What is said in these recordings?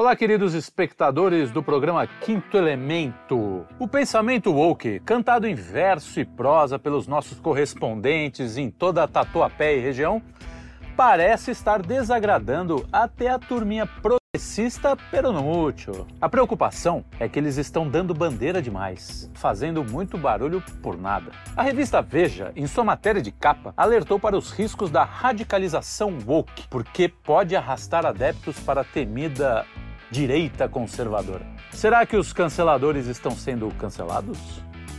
Olá, queridos espectadores do programa Quinto Elemento. O pensamento woke, cantado em verso e prosa pelos nossos correspondentes em toda a Tatuapé e região, parece estar desagradando até a turminha progressista pero no mucho. A preocupação é que eles estão dando bandeira demais, fazendo muito barulho por nada. A revista Veja, em sua matéria de capa, alertou para os riscos da radicalização woke, porque pode arrastar adeptos para a temida direita conservadora. Será que os canceladores estão sendo cancelados?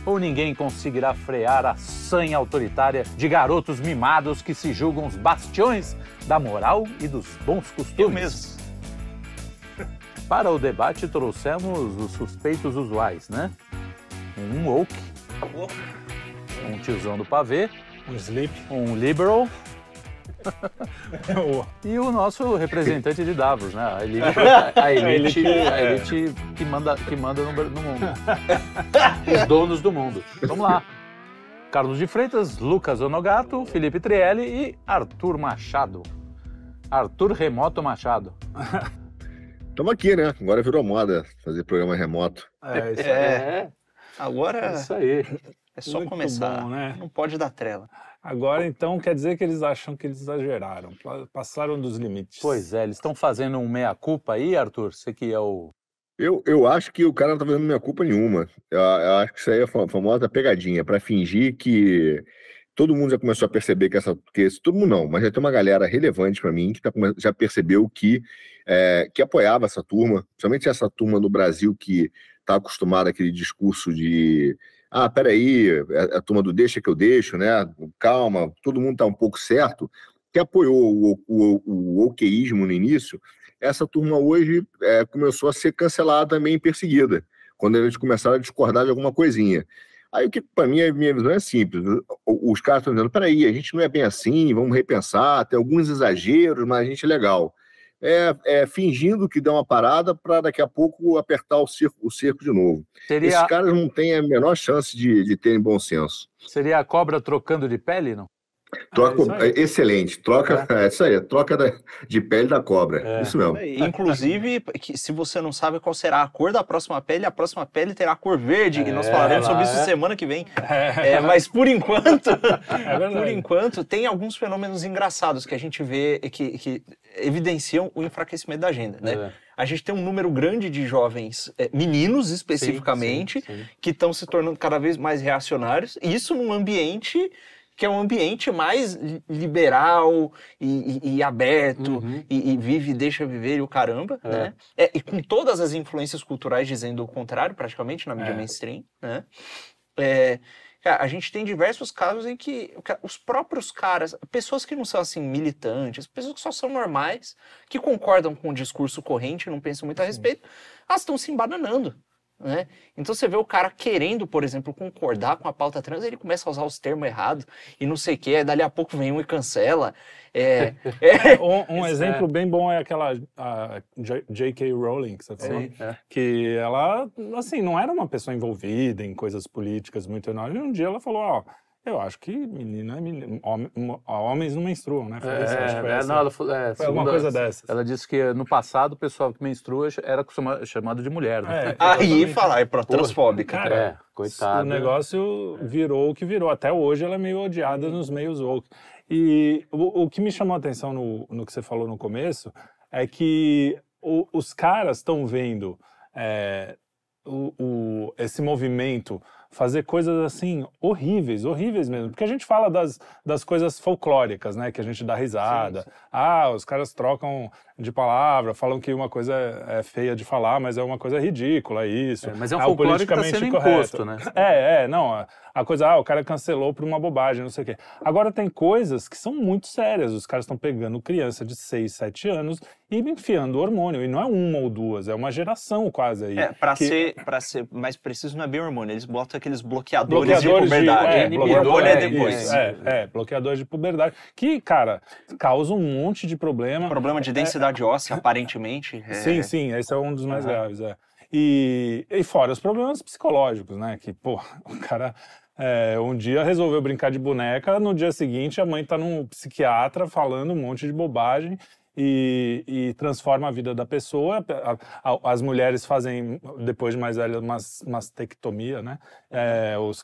Ou ninguém conseguirá frear a sanha autoritária de garotos mimados que se julgam os bastiões da moral e dos bons costumes? Eu mesmo. Para o debate trouxemos os suspeitos usuais, né? Um woke, um tiozão do pavê, Um sleep. um liberal e o nosso representante de Davos, né? A elite, a elite, a elite que, manda, que manda no, no mundo. Os donos do mundo. Vamos lá. Carlos de Freitas, Lucas Onogato, Felipe Trielli e Arthur Machado. Arthur Remoto Machado. Estamos aqui, né? Agora virou moda fazer programa remoto. É, isso aí. É. Agora É isso aí. é só Muito começar. bom, né? Não pode dar trela. Agora, então, quer dizer que eles acham que eles exageraram, pa- passaram dos limites. Pois é, eles estão fazendo um meia-culpa aí, Arthur? Você que é o. Eu, eu acho que o cara não tá fazendo minha culpa nenhuma. Eu, eu acho que isso aí é a fa- famosa pegadinha, para fingir que todo mundo já começou a perceber que essa. Que esse, todo mundo não, mas já tem uma galera relevante para mim que tá, já percebeu que, é, que apoiava essa turma, principalmente essa turma no Brasil que está acostumada àquele discurso de. Ah, peraí, é a turma do deixa que eu deixo, né? Calma, todo mundo tá um pouco certo, que apoiou o, o, o okeísmo no início, essa turma hoje é, começou a ser cancelada também perseguida, quando eles começaram a discordar de alguma coisinha. Aí o que, para mim, a minha visão é simples. o- Os caras estão dizendo, peraí, a gente não é bem assim, vamos repensar, tem alguns exageros, mas a gente é legal. É, é fingindo que deu uma parada para daqui a pouco apertar o cerco, o cerco de novo. Esses Seria, caras não têm a menor chance de, de terem bom senso. seria a cobra trocando de pele, não? Troca, aí. é excelente. Troca, é. isso aí, troca da- de pele da cobra. É. Isso mesmo. Inclusive, que se você não sabe qual será a cor da próxima pele, a próxima pele terá a cor verde, e nós É, falaremos sobre isso é. semana que vem. É, mas por enquanto, É por enquanto, tem alguns fenômenos engraçados que a gente vê que, que evidenciam o enfraquecimento da agenda, né? É. A gente tem um número grande de jovens, eh, meninos especificamente, Sim, sim, sim. que estão se tornando cada vez mais reacionários, e isso num ambiente que é um ambiente mais li- liberal e, e- e aberto, Uhum. e, e vive e deixa viver e o caramba, É. né? É, e com todas as influências culturais dizendo o contrário, praticamente, na mídia É. mainstream, né? É, a gente tem diversos casos em que os próprios caras, pessoas que não são assim militantes, pessoas que só são normais, que concordam com o discurso corrente, não pensam muito a respeito, elas estão se embananando. Né? Então você vê o cara querendo, por exemplo, concordar com a pauta trans, ele começa a usar os termos errados e não sei o que, dali a pouco vem um e cancela. É, é, Um, um Isso exemplo bem bom é aquela J.K. Rowling, que você falou, Sim, é. que ela, assim, não era uma pessoa envolvida em coisas políticas muito enormes. E um dia ela falou, ó, eu acho que menina é menina, hom- hom- homens não menstruam, né? Foi isso, acho que foi É, é, essa. não, ela falou- é, Foi alguma coisa dessas. Ela disse que no passado o pessoal que menstrua era chama- chamado de mulher, né? É, aí falar, é pro transfóbica. Cara, É, coitado. O negócio virou o que virou. Até hoje ela é meio odiada nos meios woke. E o, o que me chamou a atenção no, no que você falou no começo é que o- os caras estão vendo é, o, o- esse movimento fazer coisas assim horríveis, horríveis mesmo. Porque a gente fala das, das coisas folclóricas, né? Que a gente dá risada. Ah, os caras trocam de palavra, falam que uma coisa é é feia de falar, mas é uma coisa ridícula, isso. É, mas é um Ah, folclore que tá politicamente sendo correto. imposto, né? É, é, não. A, a coisa, ah, o cara cancelou por uma bobagem, não sei o quê. Agora tem coisas que são muito sérias. Os caras estão pegando criança de 6, 7 anos e enfiando hormônio. E não é uma ou duas, é uma geração quase aí. É, pra, que- ser, pra ser mais preciso, não é bem hormônio. Eles botam aqueles bloqueadores, Bloqueadores de puberdade. é, o bloqueador, hormônio é é, depois. isso, É, é, bloqueadores de puberdade. Que, cara, causa um monte de problema. Problema de densidade óssea, aparentemente. é- Sim, sim, esse é um dos mais Aham. graves, é. E, e fora os problemas psicológicos, né? Que, pô, o cara é, um dia resolveu brincar de boneca, no dia seguinte a mãe tá num psiquiatra falando um monte de bobagem e, e transforma a vida da pessoa. A, a, as mulheres fazem, depois de mais velhas, uma mastectomia, né? É, os,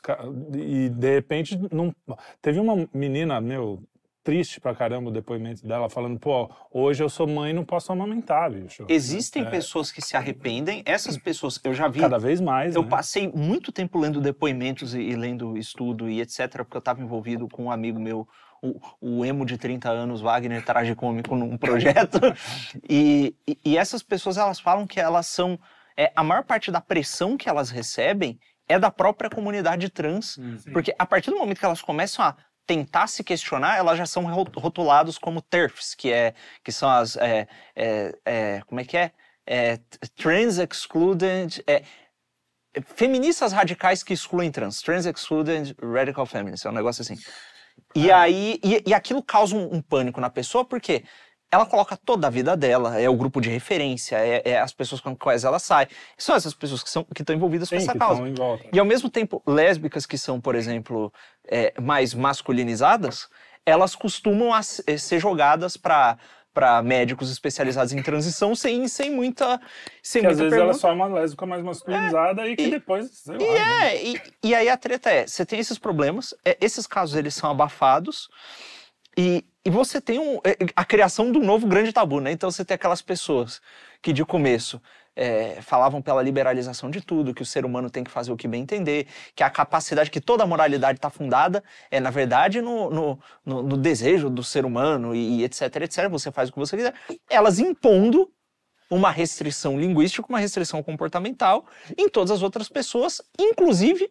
e de repente, não, teve uma menina, meu, triste pra caramba o depoimento dela, falando, pô, hoje eu sou mãe e não posso amamentar, bicho. Existem é. pessoas que se arrependem, essas pessoas, eu já vi... Cada vez mais, Eu né? passei muito tempo lendo depoimentos e, e, lendo estudo e etc, porque eu estava envolvido com um amigo meu, o, o, emo de 30 anos, Wagner Tragicômico, num projeto, e, e, e, essas pessoas, elas falam que elas são... É, a maior parte da pressão que elas recebem é da própria comunidade trans, hum, porque a partir do momento que elas começam a tentar se questionar, elas já são rotulados como TERFs, que, é, que são as. É, é, é, como é que é? é trans Excluded. É, feministas radicais que excluem trans. Trans Excluded Radical Feminists. É um negócio assim. E ah. aí. E, e aquilo causa um, um pânico na pessoa, porque ela coloca toda a vida dela, é o grupo de referência, é, é as pessoas com quais ela sai. São essas pessoas que, são, que estão envolvidas Sim, com essa causa. E ao mesmo tempo, lésbicas que são, por exemplo, é, mais masculinizadas, elas costumam a, é, ser jogadas para para médicos especializados em transição sem, sem muita sem que muita às vezes ela é só uma lésbica mais masculinizada é, e que e, depois e lá, é né? e, e aí a treta é você tem esses problemas é, esses casos eles são abafados e, e você tem um, é, a criação um novo grande tabu, né? Então você tem aquelas pessoas que de começo é, falavam pela liberalização de tudo, que o ser humano tem que fazer o que bem entender, que a capacidade, que toda a moralidade está fundada, é na verdade no, no, no, no, desejo do ser humano e, e etc, etc. Você faz o que você quiser. Elas impondo uma restrição linguística, uma restrição comportamental em todas as outras pessoas, inclusive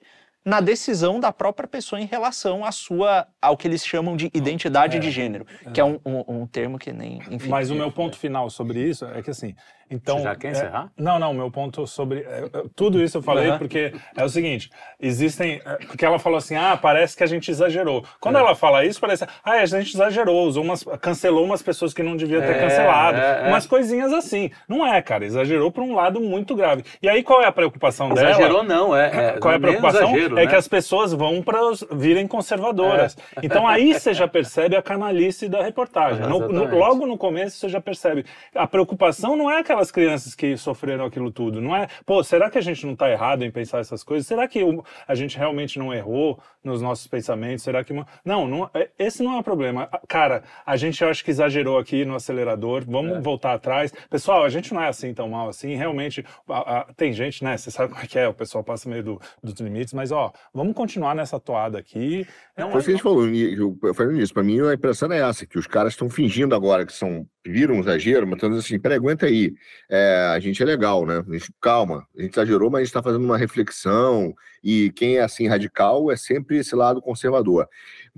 na decisão da própria pessoa em relação à sua, ao que eles chamam de identidade é, de gênero, é. que é um, um, um, termo que nem. Enfim. Mas o meu ponto final sobre isso é que assim, então, Você já quer encerrar? É, não, não, meu ponto sobre. É, é tudo isso eu falei uhum. porque é o seguinte: existem. É, porque ela falou assim, ah, parece que a gente exagerou. Quando é. ela fala isso, parece. Ah, a gente exagerou, usou umas, cancelou umas pessoas que não devia ter cancelado. Umas coisinhas assim. Não é, cara, exagerou por um lado muito grave. E aí qual é a preocupação exagerou, dela? Exagerou, não, é. qual é a preocupação? Exagero, é né? que as pessoas vão para virem conservadoras. Então aí você já percebe a canalice da reportagem. No, no, logo no começo você já percebe. A preocupação não é aquelas crianças que sofreram aquilo tudo. Não é, pô, será que a gente não está errado em pensar essas coisas? Será que a gente realmente não errou nos nossos pensamentos? Será que. Não, não é, esse não é o problema. Cara, a gente acho que exagerou aqui no acelerador, vamos é. voltar atrás. Pessoal, a gente não é assim tão mal assim. Realmente, a, a, tem gente, né? Você sabe como é que é, o pessoal passa meio do, dos limites, mas ó, vamos continuar nessa toada aqui. Não, Foi o que a gente falou, eu falei nisso. Para mim, a impressão é essa, que os caras estão fingindo agora que são viram um exagero, mas estão dizendo assim, peraí, aguenta aí, é, a gente é legal, né? Calma, a gente exagerou, mas a gente está fazendo uma reflexão, e quem é assim radical é sempre esse lado conservador.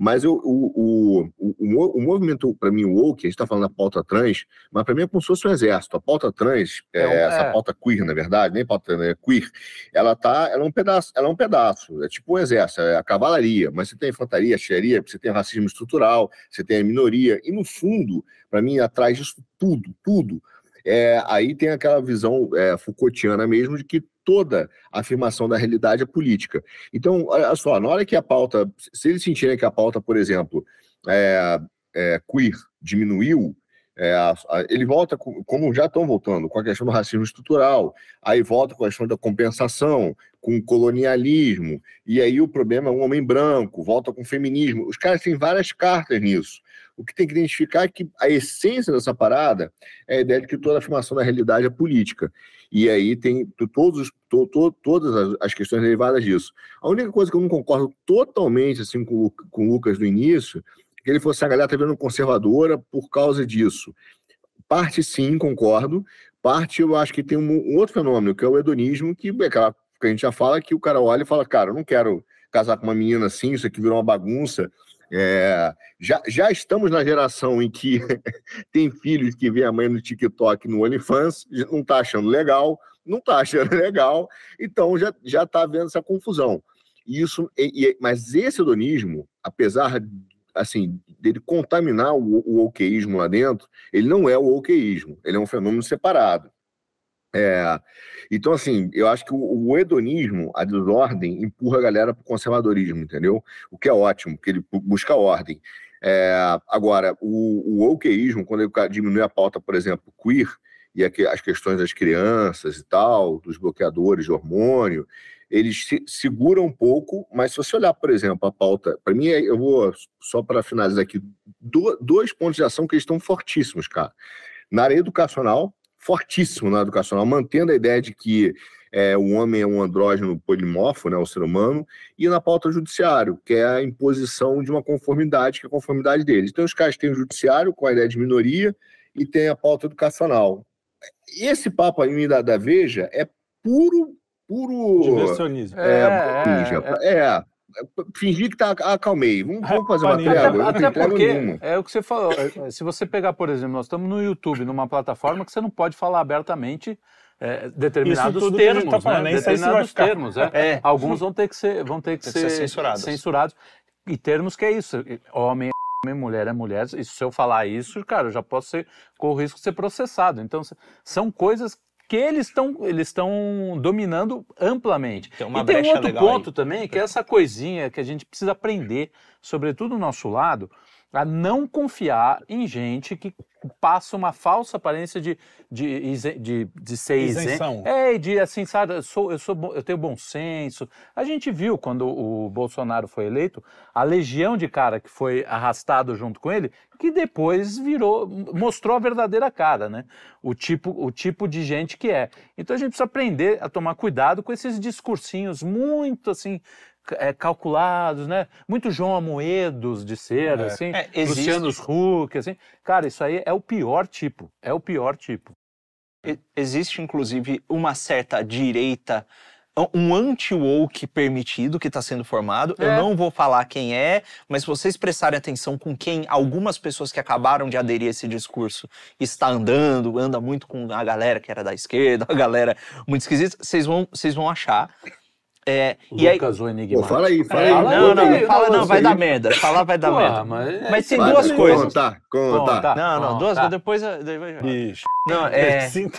Mas eu, o, o, o, o movimento, para mim, o woke, a gente está falando da pauta trans, mas para mim é como se fosse um exército. A pauta trans, é, é, essa é. pauta queer, na verdade, nem pauta né, queer, ela tá, ela é um pedaço, ela é um pedaço, é tipo um exército, é a cavalaria, mas você tem a infantaria, a xeria, você tem racismo estrutural, você tem a minoria, e no fundo, para mim, atrás disso tudo, tudo, é, aí tem aquela visão é, Foucaultiana mesmo de que toda afirmação da realidade política. Então, olha só, na hora que a pauta, se eles sentirem que a pauta, por exemplo, é, é, queer diminuiu, é, a, a, ele volta, com, como já estão voltando, com a questão do racismo estrutural, aí volta com a questão da compensação, com o colonialismo, e aí o problema é um homem branco, volta com o feminismo. Os caras têm várias cartas nisso. O que tem que identificar é que a essência dessa parada é a ideia de que toda afirmação da realidade é política. E aí tem todos, to, to, todas as, questões derivadas disso. A única coisa que eu não concordo totalmente assim com, com o Lucas no início é que ele fosse assim, a galera tá vendo conservadora por causa disso. Parte sim, concordo. Parte eu acho que tem um, um outro fenômeno, que é o hedonismo, que é aquela que a gente já fala que o cara olha e fala, cara, eu não quero casar com uma menina assim, isso aqui virou uma bagunça. É, já, já estamos na geração em que tem filhos que vê a mãe no TikTok, no OnlyFans, não está achando legal, não está achando legal, então já já está vendo essa confusão. Isso, e, e, mas esse hedonismo, apesar assim dele contaminar o, o okeísmo lá dentro, ele não é o okeísmo, ele é um fenômeno separado. É, então, assim, eu acho que o, o, hedonismo, a desordem, empurra a galera para o conservadorismo, entendeu? O que é ótimo, porque ele busca ordem. É, agora, o, o quando ele diminui a pauta, por exemplo, queer, e as questões das crianças e tal, dos bloqueadores de hormônio, eles se, seguram um pouco, mas se você olhar, por exemplo, a pauta, para mim, eu vou, só para finalizar aqui, do, dois pontos de ação que estão fortíssimos, cara. Na área educacional, fortíssimo na educacional, mantendo a ideia de que é, o homem é um andrógeno polimorfo, né, o ser humano, e na pauta judiciário, que é a imposição de uma conformidade, que é a conformidade deles. Então, os caras têm o judiciário com a ideia de minoria e tem a pauta educacional. Esse papo aí da, da Veja é puro, puro... Diversionismo. É, é, é, é, fingir que tá acalmei. Vamos, vamos fazer uma trégua. Até, até porque nenhuma. é o que você falou. Se você pegar, por exemplo, nós estamos no YouTube, numa plataforma que você não pode falar abertamente é, determinados termos, tá falando, né? determinados termos. É. é. Alguns vão ter que ser, vão ter que ser, ser censurados. censurados. E termos que é isso, homem é homem, mulher é mulher. E se eu falar isso, cara, eu já posso ser com o risco de ser processado. Então, são coisas que eles estão eles estão dominando amplamente. Tem uma e tem um outro ponto aí. também, que é essa coisinha que a gente precisa aprender, sobretudo do nosso lado, a não confiar em gente que passa uma falsa aparência de, de, de, de ser isenção. É, de assim, sabe, eu, sou, eu, sou, eu tenho bom senso. A gente viu quando o Bolsonaro foi eleito, a legião de cara que foi arrastado junto com ele, que depois virou, mostrou a verdadeira cara, né? O tipo, o tipo de gente que é. Então a gente precisa aprender a tomar cuidado com esses discursinhos muito assim é, calculados, né? Muito João Amoedos de ser, é. assim, é, Luciano Huck, assim. Cara, isso aí é o pior tipo, é o pior tipo. Existe, inclusive, uma certa direita um anti-woke permitido que está sendo formado. É. Eu não vou falar quem é, mas se vocês prestarem atenção com quem algumas pessoas que acabaram de aderir a esse discurso está andando, anda muito com a galera que era da esquerda, a galera muito esquisita, vocês vão, vocês vão achar é, e Lucas aí, o. Pô, fala aí, fala aí. não, não, não, fala não, vai dar merda. Falar vai dar merda. Mas, mas tem duas aí, coisas. Conta, conta. Não, não, duas coisas. Depois. Bicho. Não, é. Esse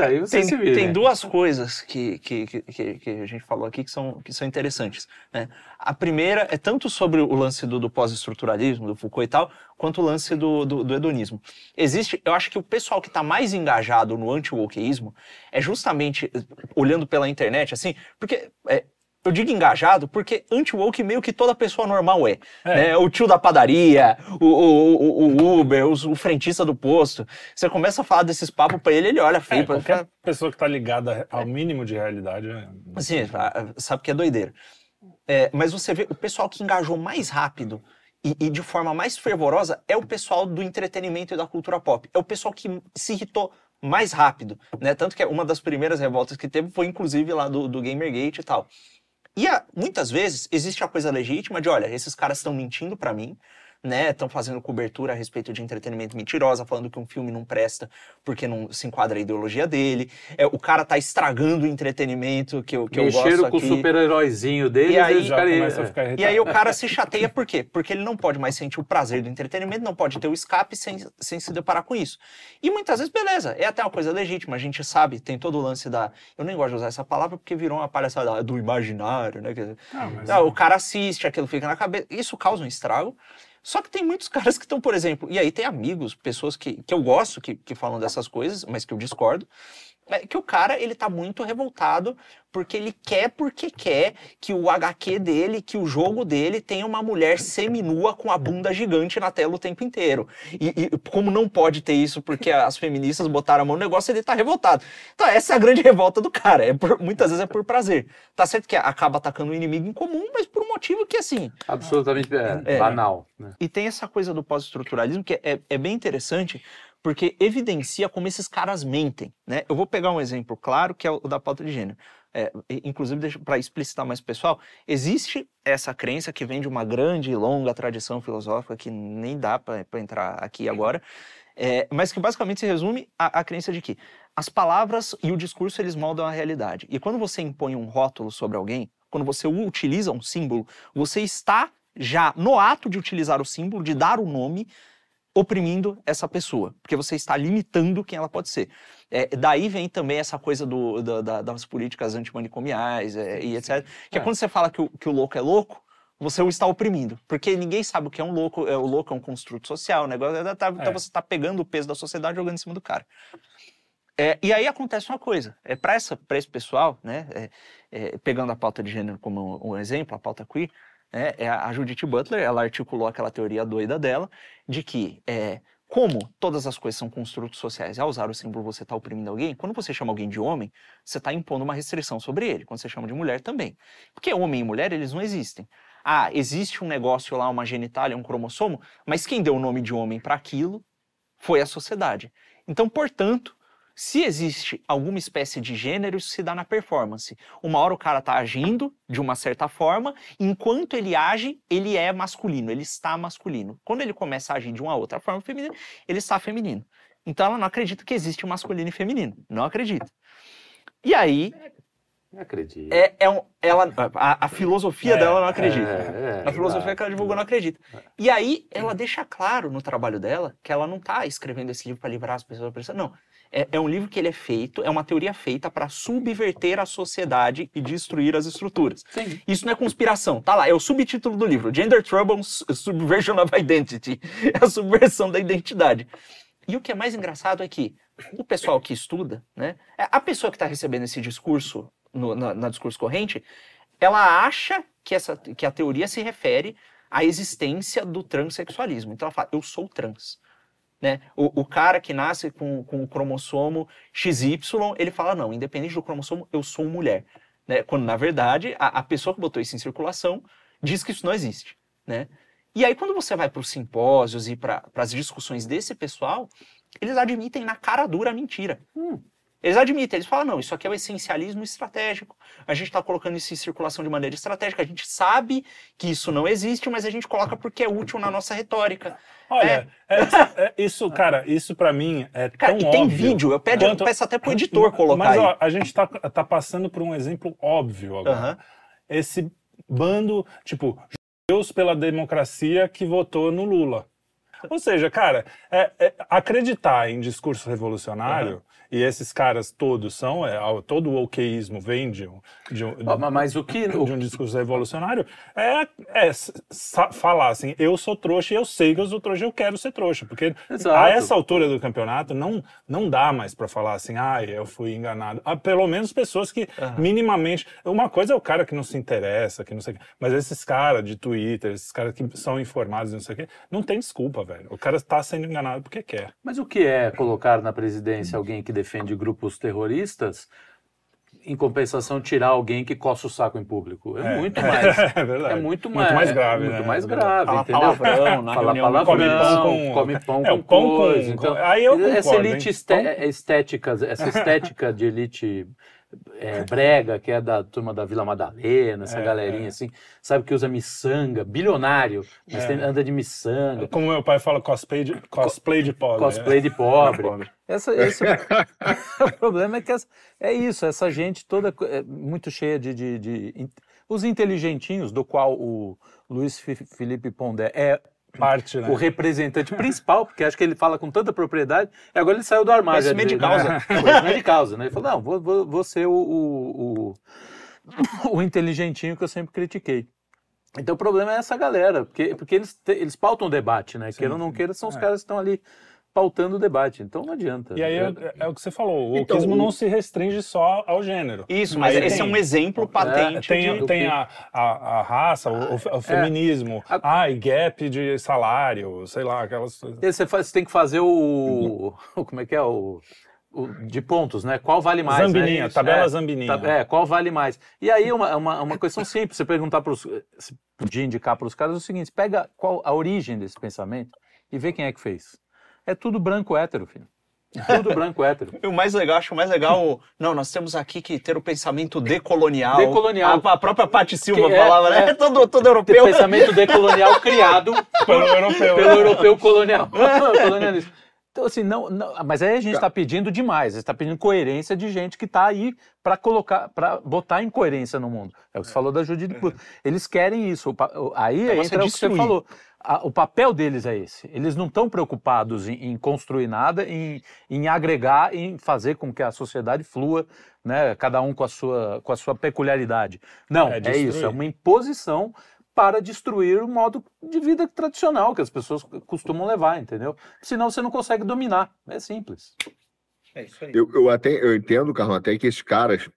aí você tem. Tem duas coisas que, que, que, que, a gente falou aqui que são, que são interessantes. Né? A primeira é tanto sobre o lance do, do pós-estruturalismo, do Foucault e tal, quanto o lance do, do, do hedonismo. Existe, eu acho que o pessoal que está mais engajado no anti-wokeísmo é justamente olhando pela internet, assim, porque é, eu digo engajado porque anti-woke meio que toda pessoa normal é. é. Né? O tio da padaria, o, o, o Uber, o, o, frentista do posto. Você começa a falar desses papos pra ele, ele olha feio. É, qualquer ficar... pessoa que tá ligada ao mínimo de realidade. É... Assim, sabe que é doideira. É, mas você vê o pessoal que engajou mais rápido e, e, de forma mais fervorosa é o pessoal do entretenimento e da cultura pop. É o pessoal que se irritou mais rápido, né? Tanto que uma das primeiras revoltas que teve foi inclusive lá do, do Gamergate e tal. E a, muitas vezes existe a coisa legítima de, olha, esses caras estão mentindo para mim, né? Estão fazendo cobertura a respeito de entretenimento mentirosa, falando que um filme não presta porque não se enquadra a ideologia dele. É, o cara tá estragando o entretenimento que eu, que eu gosto com aqui. o super-heróizinho dele e aí, já começa a ficar irritado. E aí o cara se chateia por quê? Porque ele não pode mais sentir o prazer do entretenimento, não pode ter o escape sem, sem se deparar com isso. E muitas vezes, beleza, é até uma coisa legítima, a gente sabe, tem todo o lance da... Eu nem gosto de usar essa palavra porque virou uma palhaçada do imaginário, né? Ah, mas... ah, o cara assiste, aquilo fica na cabeça. Isso causa um estrago. Só que tem muitos caras que estão, por exemplo, e aí tem amigos, pessoas que, que eu gosto, que, que falam dessas coisas, mas que eu discordo, que o cara ele tá muito revoltado porque ele quer porque quer que o HQ dele, que o jogo dele tenha uma mulher seminua com a bunda gigante na tela o tempo inteiro. E, e, como não pode ter isso porque as feministas botaram a mão no negócio, ele tá revoltado. Então essa é a grande revolta do cara. É por, muitas vezes é por prazer. Tá certo que acaba atacando o um inimigo em comum, mas por um motivo que assim... Absolutamente é, é, banal. Né? E tem essa coisa do pós-estruturalismo que é, é bem interessante porque evidencia como esses caras mentem. Né? Eu vou pegar um exemplo claro, que é o da pauta de gênero. É, inclusive, para explicitar mais pessoal, existe essa crença que vem de uma grande e longa tradição filosófica que nem dá para entrar aqui agora, é, mas que basicamente se resume à, à crença de que as palavras e o discurso eles moldam a realidade. E quando você impõe um rótulo sobre alguém, quando você utiliza um símbolo, você está já no ato de utilizar o símbolo, de dar o nome, oprimindo essa pessoa, porque você está limitando quem ela pode ser. É, daí vem também essa coisa do, da, das políticas antimanicomiais é, e etc. Que é. é quando você fala que o, que o louco é louco, você o está oprimindo. Porque ninguém sabe o que é um louco, é, o louco é um construto social, o negócio, é, tá- então É. você está pegando o peso da sociedade e jogando em cima do cara. É, e aí acontece uma coisa, é para esse pessoal, né, é, é, pegando a pauta de gênero como um, um exemplo, a pauta queer, é a Judith Butler, ela articulou aquela teoria doida dela, de que é, como todas as coisas são construtos sociais, ao usar o símbolo você está oprimindo alguém, quando você chama alguém de homem, você está impondo uma restrição sobre ele, quando você chama de mulher também. Porque homem e mulher, eles não existem. Ah, existe um negócio lá, uma genitália, um cromossomo, mas quem deu o nome de homem para aquilo foi a sociedade. Então, portanto, se existe alguma espécie de gênero, isso se dá na performance. Uma hora o cara tá agindo de uma certa forma, enquanto ele age, ele é masculino, ele está masculino. Quando ele começa a agir de uma outra forma feminina, ele está feminino. Então ela não acredita que existe masculino e feminino. Não acredita. E aí, Não acredito. é, é um- ela, a, a filosofia É, dela não acredita. É, é, A filosofia que ela divulgou não acredita. E aí, ela deixa claro no trabalho dela que ela não está escrevendo esse livro para livrar as pessoas da opressão. Não. É, é um livro que ele é feito, é uma teoria feita para subverter a sociedade e destruir as estruturas. Sim. Isso não é conspiração. Tá lá, é o subtítulo do livro: Gender Trouble Subversion of Identity. É a subversão da identidade. E o que é mais engraçado é que o pessoal que estuda, né, é a pessoa que está recebendo esse discurso no, na, na discurso corrente, ela acha que, essa, que a teoria se refere à existência do transexualismo. Então ela fala, eu sou trans. Né? O, o cara que nasce com, com o cromossomo XY, ele fala, não, independente do cromossomo, eu sou mulher. Né? Quando, na verdade, a, a pessoa que botou isso em circulação diz que isso não existe. Né? E aí, quando você vai para os simpósios e para as discussões desse pessoal, eles admitem na cara dura a mentira. Hum. Eles admitem, eles falam, não, isso aqui é o essencialismo estratégico, a gente está colocando isso em circulação de maneira estratégica, a gente sabe que isso não existe, mas a gente coloca porque é útil na nossa retórica. Olha, é- é- isso, cara, isso pra mim é Cara, tão e tem óbvio. vídeo, eu peço, Quanto- eu peço até pro editor colocar Mas, ó, a gente tá, tá passando por um exemplo óbvio agora. Esse bando, tipo, Deus pela democracia que votou no Lula. Ou seja, cara, é- é acreditar em discurso revolucionário, e esses caras todos são, é, todo o okeísmo vem de um, de um- mas- o que. de um discurso revolucionário é, é falar assim, eu sou trouxa e eu sei que eu sou trouxa, eu quero ser trouxa, porque Exato. a essa altura do campeonato não, não dá mais pra falar assim, ah, eu fui enganado. Ah, pelo menos pessoas que minimamente, uma coisa é o cara que não se interessa, que não sei o quê, mas esses caras de Twitter, esses caras que são informados, não sei o quê, não tem desculpa, velho. O cara tá sendo enganado porque quer. Mas o que é colocar na presidência alguém que defende grupos terroristas, em compensação tirar alguém que coça o saco em público? É, muito mais. É verdade. É muito Muito mais, mais grave, muito né? mais É grave, Fala entendeu? palavrão na Fala reunião, palavrão, come pão com- come pão É, com o pão com- coisa. Então, aí eu essa concordo, elite hein? estética, essa estética de elite é, brega, que é da turma da Vila Madalena, essa É, galerinha é. assim, sabe que usa miçanga, bilionário, mas É. tem- anda de miçanga, Como meu pai fala, cosplay de, cosplay de pobre. cosplay de pobre. Essa, esse, o problema é que essa- é isso, essa gente toda é muito cheia de, de- de- Os inteligentinhos, do qual o Luiz Felipe Pondé é Parte, né? o representante principal, porque acho que ele fala com tanta propriedade, e agora ele saiu do armário. Conhecimento de Ele- causa. Conhecimento de causa, né? Ele falou, não, vou, vou, vou ser o, o, o, o inteligentinho que eu sempre critiquei. Então o problema é essa galera, porque, porque eles, te- eles pautam o debate, né? Queira ou não queira, são os É. caras que estão ali pautando o debate, então não adianta. E aí é, É- é o que você falou, o Então, não se restringe só ao gênero. Isso, mas Aí esse tem- é um exemplo patente Tem, de... tem a, a, a raça, o, o- o feminismo, É. A- ai, gap de salário, sei lá, aquelas coisas. E Você, faz, você tem que fazer o, o- Como é que é? O, o- de pontos, né? Qual vale mais? Zambininha, né? Tabela é, Zambininha. tá- é, qual vale mais? E aí, uma, uma, uma questão simples: você perguntar para os. de indicar para os caras é o seguinte: pega qual a origem desse pensamento e vê quem é que fez. É tudo branco hétero, filho. Tudo branco hétero. O mais legal, acho mais legal, o- não, nós temos aqui que ter o pensamento decolonial. Decolonial. A, a própria Paty Silva é- falava, né? é. todo, todo Tem europeu. pensamento decolonial criado Pelo europeu. pelo europeu colonial. colonialista. Então, assim, não, não- mas aí a gente está pedindo demais, a gente está pedindo coerência de gente que está aí para colocar, para botar em coerência no mundo. É o que você falou da Judith Butler. Eles querem isso. o o- Aí é entra o que você falou. A- o papel deles é esse. Eles não estão preocupados em, em construir nada, em, em agregar, em fazer com que a sociedade flua, né? Cada um com a sua, com a sua peculiaridade. Não, É é, isso. É uma imposição para destruir o modo de vida tradicional que as pessoas costumam levar, entendeu? Senão você não consegue dominar. É simples. É isso aí. Eu, eu até eu entendo, Carlão, até que esses caras,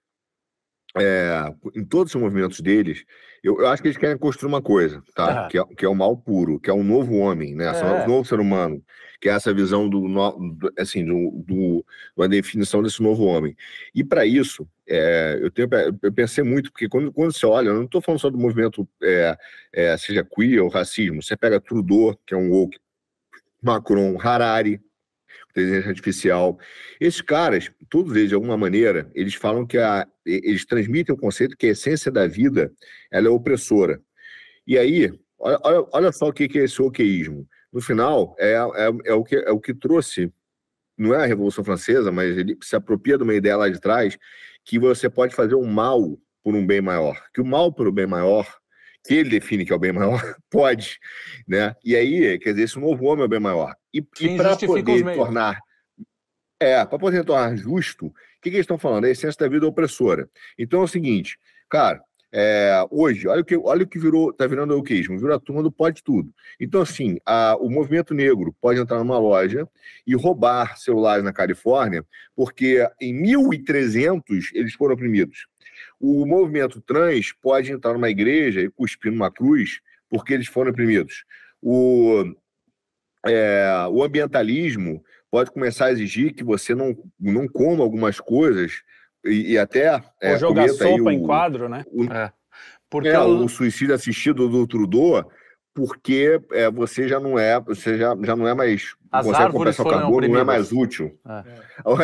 é, em todos os movimentos deles, eu, eu acho que eles querem construir uma coisa, tá? Ah. Que, é, que é o mal puro, que é um novo homem, né? É. Um novo ser humano, que é essa visão do, do- assim, do, do, uma definição desse novo homem. E para isso, é, eu, tenho, eu pensei muito, porque quando, quando você olha, eu não estou falando só do movimento, é, é, seja queer ou racismo, você pega Trudeau, que é um woke, Macron, Harari, inteligência artificial. Esses caras, todos eles, de alguma maneira, eles falam que a, eles transmitem o conceito que a essência da vida ela é opressora. E aí, olha, olha, só o que, é esse oqueísmo. No final, é, é, é, o que, é o que trouxe, não é a Revolução Francesa, mas ele se apropria de uma ideia lá de trás, que você pode fazer um mal por um bem maior. Que o mal por um bem maior, que ele define que é o bem maior, pode. Né? E aí, quer dizer, esse novo homem é o bem maior. E, e para poder tornar. É, para poder tornar justo, o que, que eles estão falando? A essência da vida opressora. Então é o seguinte, cara, é, hoje, olha o que, olha o que virou, tá virando o euquismo, virou a turma do pode tudo. Então, assim, a- o movimento negro pode entrar numa loja e roubar celulares na Califórnia, porque em 1300 eles foram oprimidos. O movimento trans pode entrar numa igreja e cuspir numa cruz, porque eles foram oprimidos. O, é, o ambientalismo pode começar a exigir que você não, não coma algumas coisas e, e até é, Ou jogar sopa o- em quadro, né? o, É. Porque é, o- o suicídio assistido do Trudeau, porque é, você já não é, você já, já não é mais As consegue foram carbono, não é mais útil.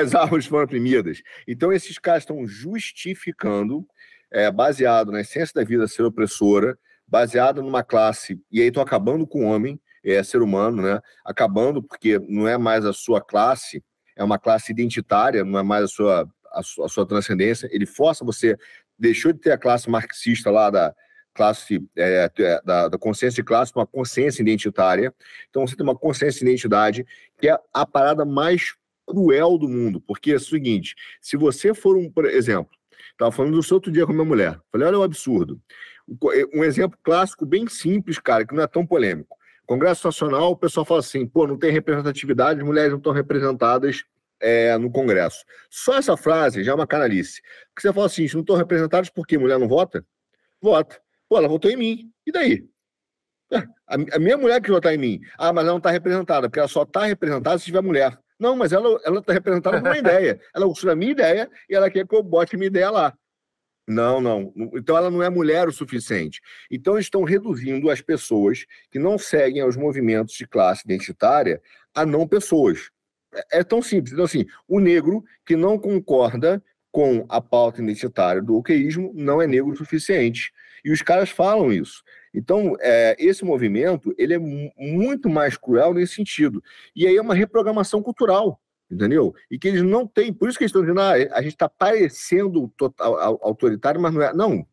As árvores foram oprimidas. Então esses caras estão justificando, é, baseado na essência da vida ser opressora, baseado numa classe, e aí estão acabando com o homem, é ser humano, né? Acabando porque não é mais a sua classe, é uma classe identitária, não é mais a sua, a sua, a sua transcendência. Ele força você, deixou de ter a classe marxista lá da classe, é, é, da, da consciência de classe, uma consciência identitária. Então você tem uma consciência de identidade, que é a parada mais cruel do mundo, porque é o seguinte, se você for um, por exemplo, estava falando do outro dia com a minha mulher, falei, olha o absurdo. Um exemplo clássico, bem simples, cara, que não é tão polêmico. Congresso Nacional, o pessoal fala assim, pô, não tem representatividade, as mulheres não estão representadas é, no Congresso. Só essa frase já é uma canalice. Porque você fala assim, não estão representadas, por que mulher não vota? Vota. Pô, ela votou em mim. E daí? É, a, a minha mulher que votar em mim. Ah, mas ela não está representada, porque ela só está representada se tiver mulher. Não, mas ela está representada por uma ideia. Ela gostou da minha ideia e ela quer que eu bote minha ideia lá. Não, não. Então ela não é mulher o suficiente. Então estão reduzindo as pessoas que não seguem aos movimentos de classe identitária a não pessoas. É, é tão simples. Então, assim, o negro que não concorda com a pauta identitária do oqueísmo não é negro o suficiente. E os caras falam isso. Então, é, esse movimento ele é muito mais cruel nesse sentido. E aí é uma reprogramação cultural entendeu? E que eles não têm, por isso que eles estão dizendo, ah, a gente está parecendo total, autoritário, mas não é. Não,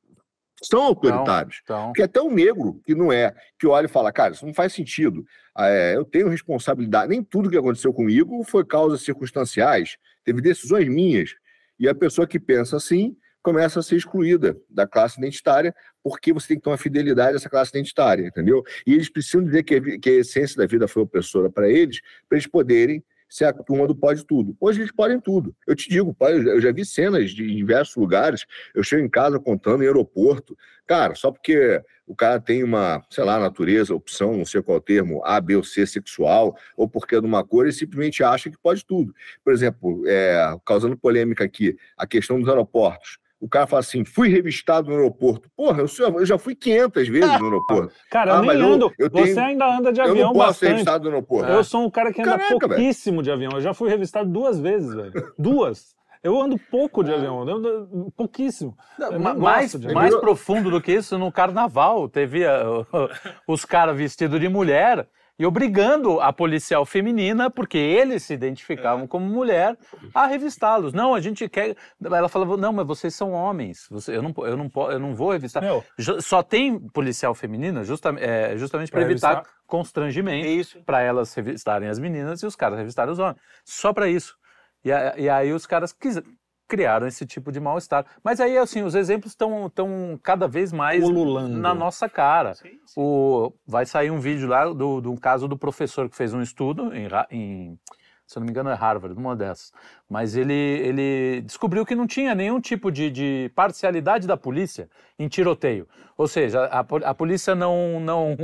são autoritários. Então, Porque até o negro, que não é, que olha e fala, cara, isso não faz sentido. É, eu tenho responsabilidade. Nem tudo que aconteceu comigo foi causas circunstanciais, teve decisões minhas. E a pessoa que pensa assim começa a ser excluída da classe identitária, porque você tem que ter uma fidelidade a essa classe identitária, entendeu? E eles precisam dizer que, que a essência da vida foi opressora para eles, para eles poderem ser a turma do pode tudo. Hoje eles podem tudo. Eu te digo, eu já vi cenas de diversos lugares. Eu chego em casa contando em aeroporto. Cara, só porque o cara tem uma, sei lá, natureza, opção, não sei qual termo, A, B ou C sexual, ou porque é de uma cor, ele simplesmente acha que pode tudo. Por exemplo, é, causando polêmica aqui, a questão dos aeroportos. O cara fala assim, fui revistado no aeroporto. Porra, eu, sou, eu já fui 500 vezes no aeroporto. Cara, Ah, eu mas nem eu- ando. eu Você tenho- ainda anda de Eu avião não posso ser revistado no aeroporto. Eu sou um cara que anda Caraca, pouquíssimo de avião. Eu já fui revistado duas vezes, velho. Duas. Eu ando pouco de avião, eu ando pouquíssimo. Eu Ma- não mais, gosto de mais profundo do que isso, no carnaval, teve uh, os caras vestidos de mulher e obrigando a policial feminina, porque eles se identificavam como mulher, a revistá-los. Não, a gente quer. Ela falava, não, mas vocês são homens, você- eu, não, eu, não, eu não vou revistar. Meu, Só tem policial feminina justa- é, justamente para evitar revistar. constrangimento, É para elas revistarem as meninas e os caras revistarem os homens. Só para isso. E, e aí os caras quiseram. Criaram esse tipo de mal-estar. Mas aí, assim, os exemplos estão tão cada vez mais Ululando. na nossa cara. O, vai sair um vídeo lá do, do caso do professor que fez um estudo em, em- se não me engano é Harvard, uma dessas. Mas ele, ele descobriu que não tinha nenhum tipo de, de parcialidade da polícia em tiroteio. Ou seja, a, a polícia não, não,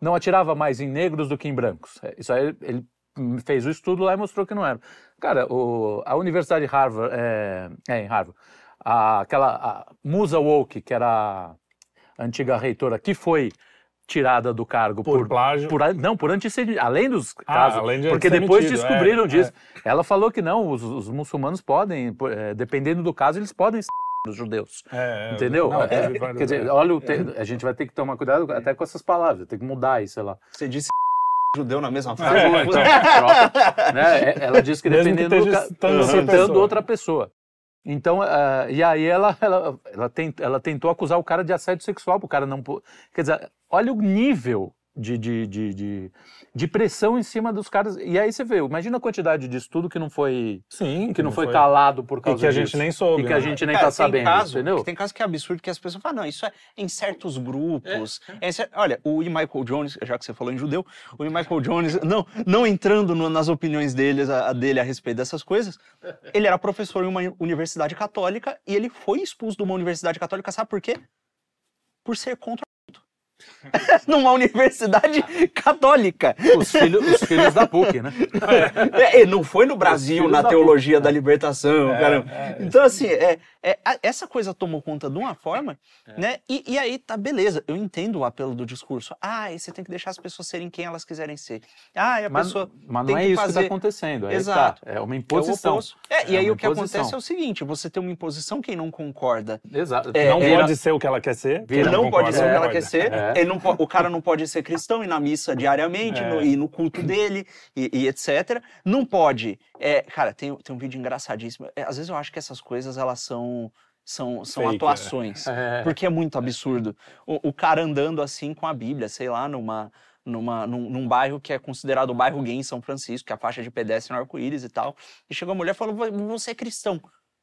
não atirava mais em negros do que em brancos. É, Isso aí ele fez o estudo lá e mostrou que não era. Cara, o- a Universidade de Harvard, é, é, em Harvard, a- aquela a Musa Woke, que era a antiga reitora, que foi tirada do cargo Por plágio. por não, por antissemitismo, além dos Ah, casos, além de porque depois descobriram é, disso. Ela falou que não, os, os muçulmanos podem, é, dependendo do caso, eles podem ser os judeus. É, é, Entendeu? não, É, quer dizer, olha, o te- a gente vai ter que tomar cuidado até com essas palavras, tem que mudar aí, sei lá. Você disse judeu na mesma É, frase? Então, troca, né? É, Ela disse que Mesmo que dependendo do ca- citando outra citando pessoa. outra pessoa. Então, ah, e aí ela, ela, ela, tent- ela tentou acusar o cara de assédio sexual, pro cara não. Quer dizer, olha o nível de, de, de, de, de pressão em cima dos caras. E aí você vê, imagina a quantidade de estudo que não foi, Sim, que não foi calado por E causa que a gente nem soube. E que a né? gente nem Cara, tá sabendo, caso, entendeu? Tem caso que é absurdo que as pessoas falam, não, isso é em certos grupos. é cer- Olha, o E. Michael Jones, já que você falou em judeu, o E. Michael Jones, não, não entrando no- nas opiniões dele a, a dele a respeito dessas coisas, ele era professor em uma universidade católica e ele foi expulso de uma universidade católica, sabe por quê? Por ser contra o aborto. Numa universidade católica. Os, filhos, os filhos da PUC, né? É, e não foi no Brasil, na da teologia da libertação, É, caramba. é, Então, assim, é, é, a- essa coisa tomou conta de uma forma, É. né? E, e aí, tá, beleza, eu entendo o apelo do discurso. Ah, você tem que deixar as pessoas serem quem elas quiserem ser. Ah, a Mas, pessoa. mas não é que isso que fazer- está acontecendo. Aí que Exato. Tá. É uma É imposição. É, e É aí o que acontece imposição. é o seguinte: você tem uma imposição, quem não concorda. Exato. É, Não pode ser o que ela quer ser. Vira- não concorda, pode ser o que não ela quer ser, ele não o cara não pode ser cristão e na missa diariamente, no- e no culto dele, e, e etc. Não pode. cara, tem, tem um vídeo engraçadíssimo. Às vezes eu acho que essas coisas elas são, são, são Fake, atuações. É. Porque é muito absurdo. O, o cara andando assim com a Bíblia, sei lá, numa, numa, num, num bairro que é considerado o bairro gay em São Francisco, que é a faixa de pedestre no arco-íris e tal. E chegou a mulher e falou: "Vo- Você é cristão.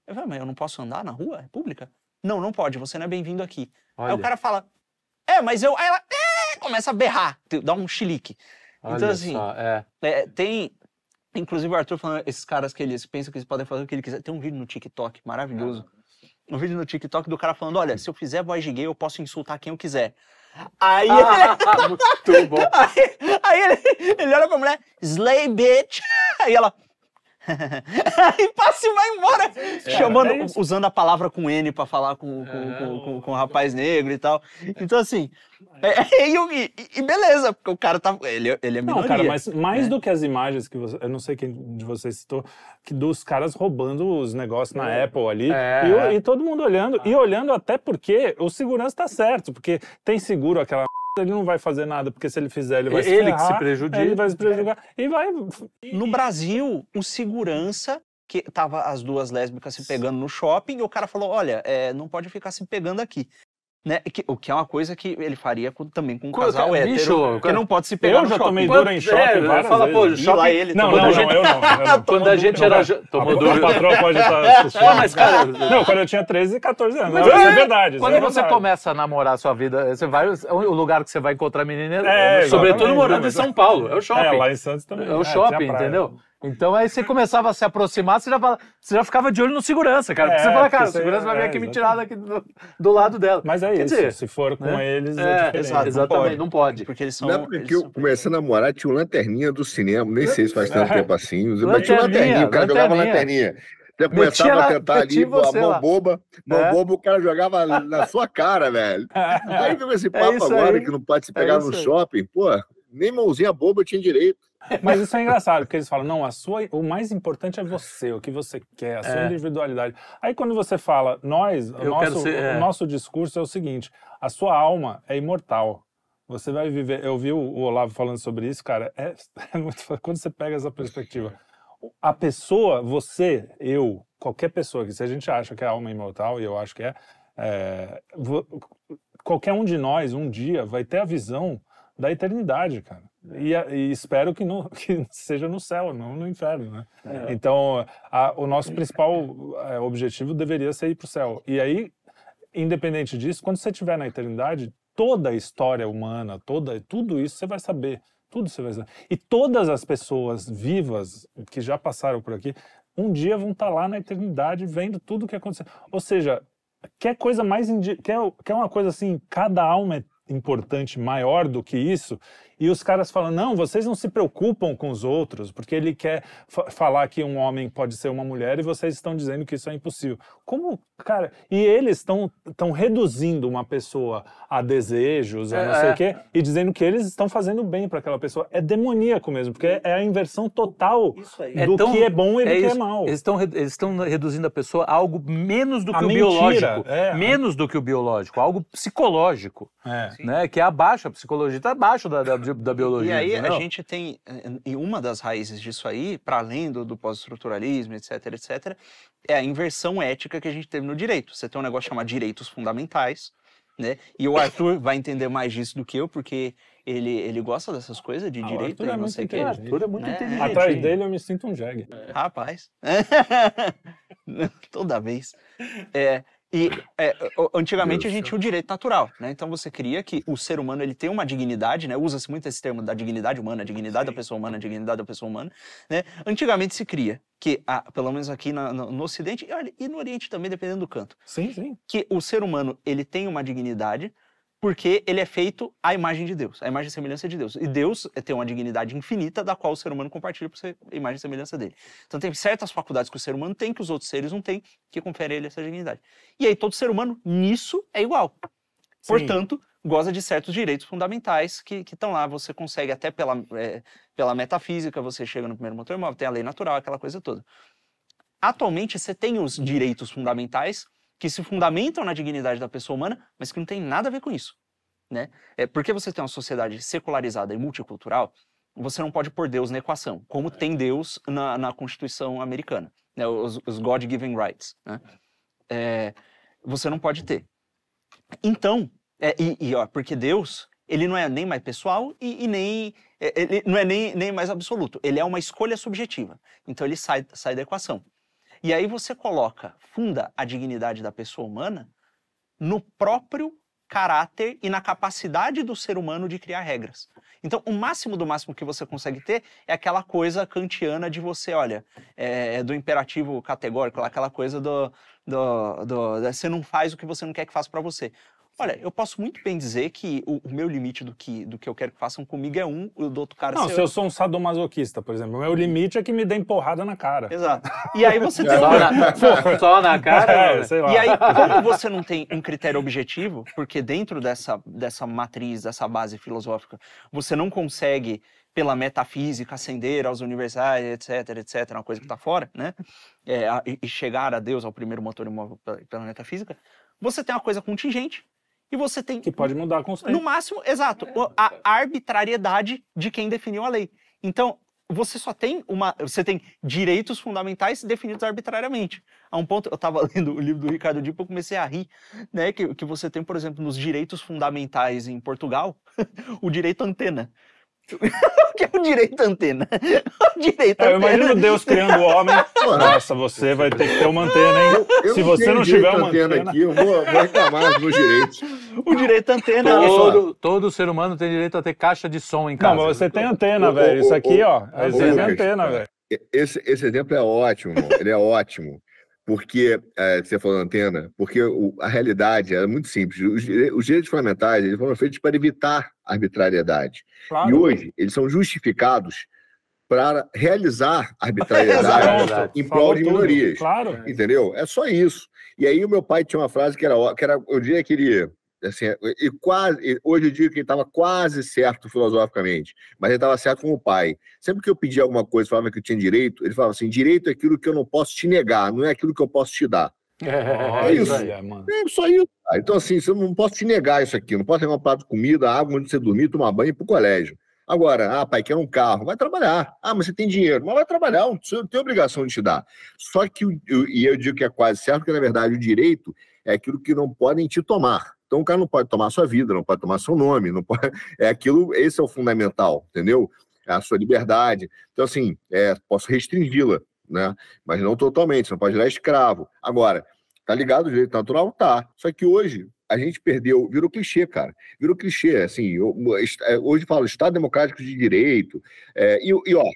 Eu falei, mas eu não posso andar na rua? É pública? Não, não pode, você não é bem-vindo aqui. Aí Olha, o cara fala, é, mas eu. Aí ela é, começa a berrar, te- dá um chilique. olha então, assim, só, é. É, tem. Inclusive o Arthur falando, esses caras que eles pensam que eles podem fazer o que ele quiser. Tem um vídeo no TikTok maravilhoso. Um vídeo no TikTok do cara falando: olha, se eu fizer voz de gay, eu posso insultar quem eu quiser. Aí, Ah, muito bom. aí, aí ele, ele olha pra mulher, slay bitch. Aí ela. Aí passa e vai embora. chamando, é usando a palavra com N pra falar com, com, É, com, com- com o rapaz negro e tal. Então, assim. É, e, e- e beleza, porque o cara tá. Ele, é- ele é minoria. Não, cara, mas mais do que as imagens que você. Eu não sei quem de vocês citou, que dos caras roubando os negócios na Apple ali. É. E, e todo mundo olhando. E olhando até porque o segurança tá certo, porque tem seguro aquela. Ele não vai fazer nada, porque se ele fizer, ele vai se Ele que se ferrar, prejudica. Ele vai se prejudicar. E vai. No Brasil, o segurança, que tava as duas lésbicas se pegando no shopping, e o cara falou: olha, é, não pode ficar se pegando aqui. Né? Que- o que é uma coisa que ele faria com- também com um Co- casal bicho, hétero, que cara, não pode se pegar Eu no já shopping. tomei dura em shopping é, várias fala, pô, vezes. Lá shopping- ele Não, não, a não, gente- eu não. eu não. Quando a gente era. jo- Tomou A duro. patroa pode estar assistindo. Pô, mas, cara, Não, quando eu tinha 13 e 14 anos. Mas Não, é, é verdade. Quando é você verdade. começa a namorar a sua vida, você vai, o lugar que você vai encontrar menina, É, sobretudo morando em. São Paulo, é o shopping. É, lá em Santos também. É o É, shopping, entendeu? Então aí você começava a se aproximar, você já, fala- você já ficava de olho no segurança, cara. Porque É, você fala, porque cara, o segurança vai vir é, aqui me exatamente. tirar daqui do, do lado dela. Mas é Quer isso. dizer, se for com né? eles, é, É, exato. exatamente, pode. não pode. Porque eles são. Na época eles que eu são- comecei a namorar, tinha uma lanterninha do cinema, nem sei se faz tanto tempo assim, mas tinha Lanterninha, lanterninha, o cara jogava lanterninha. lanterninha. Você começava lá- a tentar ali, a mão lá. boba, mão É. boba, o cara jogava na sua cara, velho. Aí veio esse papo agora aí. que não pode se É pegar no aí. shopping, pô, nem mãozinha boba eu tinha direito. Mas isso é engraçado, porque eles falam, não, a sua, o mais importante é você, o que você quer, a sua É. individualidade. Aí quando você fala, nós, o, nosso, ser- é. o nosso discurso é o seguinte, a sua alma é imortal. Você vai viver. Eu vi o Olavo falando sobre isso, cara. É, é muito. Quando você pega essa perspectiva, a pessoa, você, eu, qualquer pessoa que, se a gente acha que a alma é imortal, e eu acho que é, é, qualquer um de nós, um dia, vai ter a visão da eternidade, cara. E, e espero que, não, que seja no céu, não no inferno, né? É. Então, a, o nosso principal é, objetivo deveria ser ir para o céu. E aí, independente disso, quando você estiver na eternidade, toda a história humana, toda, tudo isso você vai saber. Tudo você vai saber. E todas as pessoas vivas que já passaram por aqui, um dia vão estar tá lá na eternidade vendo tudo o que aconteceu. Ou seja, quer coisa mais. Quer, quer uma coisa assim, cada alma é importante, maior do que isso, e os caras falam: não, vocês não se preocupam com os outros, porque ele quer falar que um homem pode ser uma mulher e vocês estão dizendo que isso é impossível. Como, cara? E eles estão reduzindo uma pessoa a desejos, a não é, sei o quê, e dizendo que eles estão fazendo bem para aquela pessoa. É demoníaco mesmo, porque é a inversão total do é tão, que é bom e do é que é mal. Eles estão eles estão reduzindo a pessoa a algo menos do que a o mentira, biológico. É. Menos do que o biológico, algo psicológico. É. Né? Que é abaixo, a psicologia está abaixo da, da da biologia. E aí entendeu? a gente tem, eh, e uma das raízes disso aí, para além do, do pós-estruturalismo, etc, etc, é a inversão ética que a gente teve no direito. Você tem um negócio chamado direitos fundamentais, né? E o Arthur vai entender mais disso do que eu, porque ele, ele gosta dessas coisas de ah, direito. Arthur é não sei que. Arthur é muito né? inteligente. Atrás dele eu me sinto um jegue. Rapaz. Toda vez. É, e é, antigamente a gente tinha o direito natural, né? Então você cria que o ser humano ele tem uma dignidade, né? Usa-se muito esse termo da dignidade humana, dignidade Sim. da pessoa humana, dignidade da pessoa humana, né? Antigamente se cria que, ah, pelo menos aqui na, no, no, Ocidente e no Oriente também, dependendo do canto, sim, sim. que o ser humano ele tem uma dignidade porque ele é feito à imagem de Deus, à imagem e semelhança de Deus. E Deus tem uma dignidade infinita da qual o ser humano compartilha por ser a imagem e semelhança dele. Então tem certas faculdades que o ser humano tem que os outros seres não têm, que conferem a ele essa dignidade. E aí todo ser humano nisso é igual. Sim. Portanto, goza de certos direitos fundamentais que estão lá. Você consegue até pela, é, pela metafísica, você chega no primeiro motor imóvel, tem a lei natural, aquela coisa toda. Atualmente, você tem os direitos fundamentais que se fundamentam na dignidade da pessoa humana, mas que não tem nada a ver com isso. Né? É, porque você tem uma sociedade secularizada e multicultural, você não pode pôr Deus na equação, como tem Deus na, na Constituição americana, né? os, os God-given rights. Né? É, você não pode ter. Então, é, e, e, ó, porque Deus, ele não é nem mais pessoal e, e nem é, ele não é nem, nem mais absoluto. Ele é uma escolha subjetiva. Então ele sai, sai da equação. E aí você coloca, funda a dignidade da pessoa humana no próprio caráter e na capacidade do ser humano de criar regras. Então, o máximo do máximo que você consegue ter é aquela coisa kantiana de você, olha, é, é do imperativo categórico, aquela coisa do, do, do, Você não faz o que você não quer que faça para você. Olha, eu posso muito bem dizer que o, o, meu limite do que, do que eu quero que façam comigo é um, o do outro cara... Não, se eu sou um sadomasoquista, por exemplo, o meu limite é que me deem porrada na cara. Exato. E aí você tem... só, na, só na cara? É, sei lá. E aí, como você não tem um critério objetivo, porque dentro dessa, dessa matriz, dessa base filosófica, você não consegue pela metafísica, ascender aos universais, etc, etc, uma coisa que está fora, né? É, e chegar a Deus, ao primeiro motor imóvel pela metafísica, você tem uma coisa contingente, e você tem. Que pode mudar com o No máximo, exato, a arbitrariedade de quem definiu a lei. Então, você só tem uma. Você tem direitos fundamentais definidos arbitrariamente. A um ponto, eu estava lendo o livro do Ricardo Dipo, eu comecei a rir, né? Que, que você tem, por exemplo, nos direitos fundamentais em Portugal, o direito antena. O que é o direito antena? O direito é, eu imagino Deus criando o homem. Nossa, você vai ter que ter uma antena, hein? Eu, Se você não tiver uma antena, antena aqui, eu vou, vou reclamar dos meus direitos. O direito antena é todo, todo ser humano tem direito a ter caixa de som em casa. Não, mas você tem antena, o, velho. Isso aqui, ó. Você tem antena, velho. Esse, esse exemplo é ótimo, irmão. Ele é ótimo porque é, você falou antena, porque o, a realidade é muito simples. Os, os, direitos fundamentais eles foram feitos para evitar arbitrariedade. Claro. E hoje eles são justificados para realizar arbitrariedade em prol de minorias. Claro. Entendeu? É só isso. E aí o meu pai tinha uma frase que era, que era eu diria que ele assim, e quase, hoje eu digo que ele estava quase certo filosoficamente, mas ele estava certo com o pai. Sempre que eu pedia alguma coisa, falava que eu tinha direito, ele falava assim: direito é aquilo que eu não posso te negar, não é aquilo que eu posso te dar. É, é isso. Mano. é só isso. Então, assim, eu não posso te negar isso aqui, não posso pegar um prato de comida, água onde você dormir, tomar banho e ir para o colégio. Agora, ah, pai, quer um carro, vai trabalhar. Ah, mas você tem dinheiro, mas vai trabalhar, não tem obrigação de te dar. Só que, e eu digo que é quase certo, que na verdade o direito é aquilo que não podem te tomar. Então o cara não pode tomar sua vida, não pode tomar seu nome, não pode. É aquilo, esse é o fundamental, entendeu? É a sua liberdade. Então, assim, é, posso restringi-la, né? Mas não totalmente, você não pode virar escravo. Agora, tá ligado o direito natural? Tá. Só que hoje a gente perdeu, virou clichê, cara. Virou clichê, assim. É, hoje fala Estado Democrático de Direito. É, e, e, ó,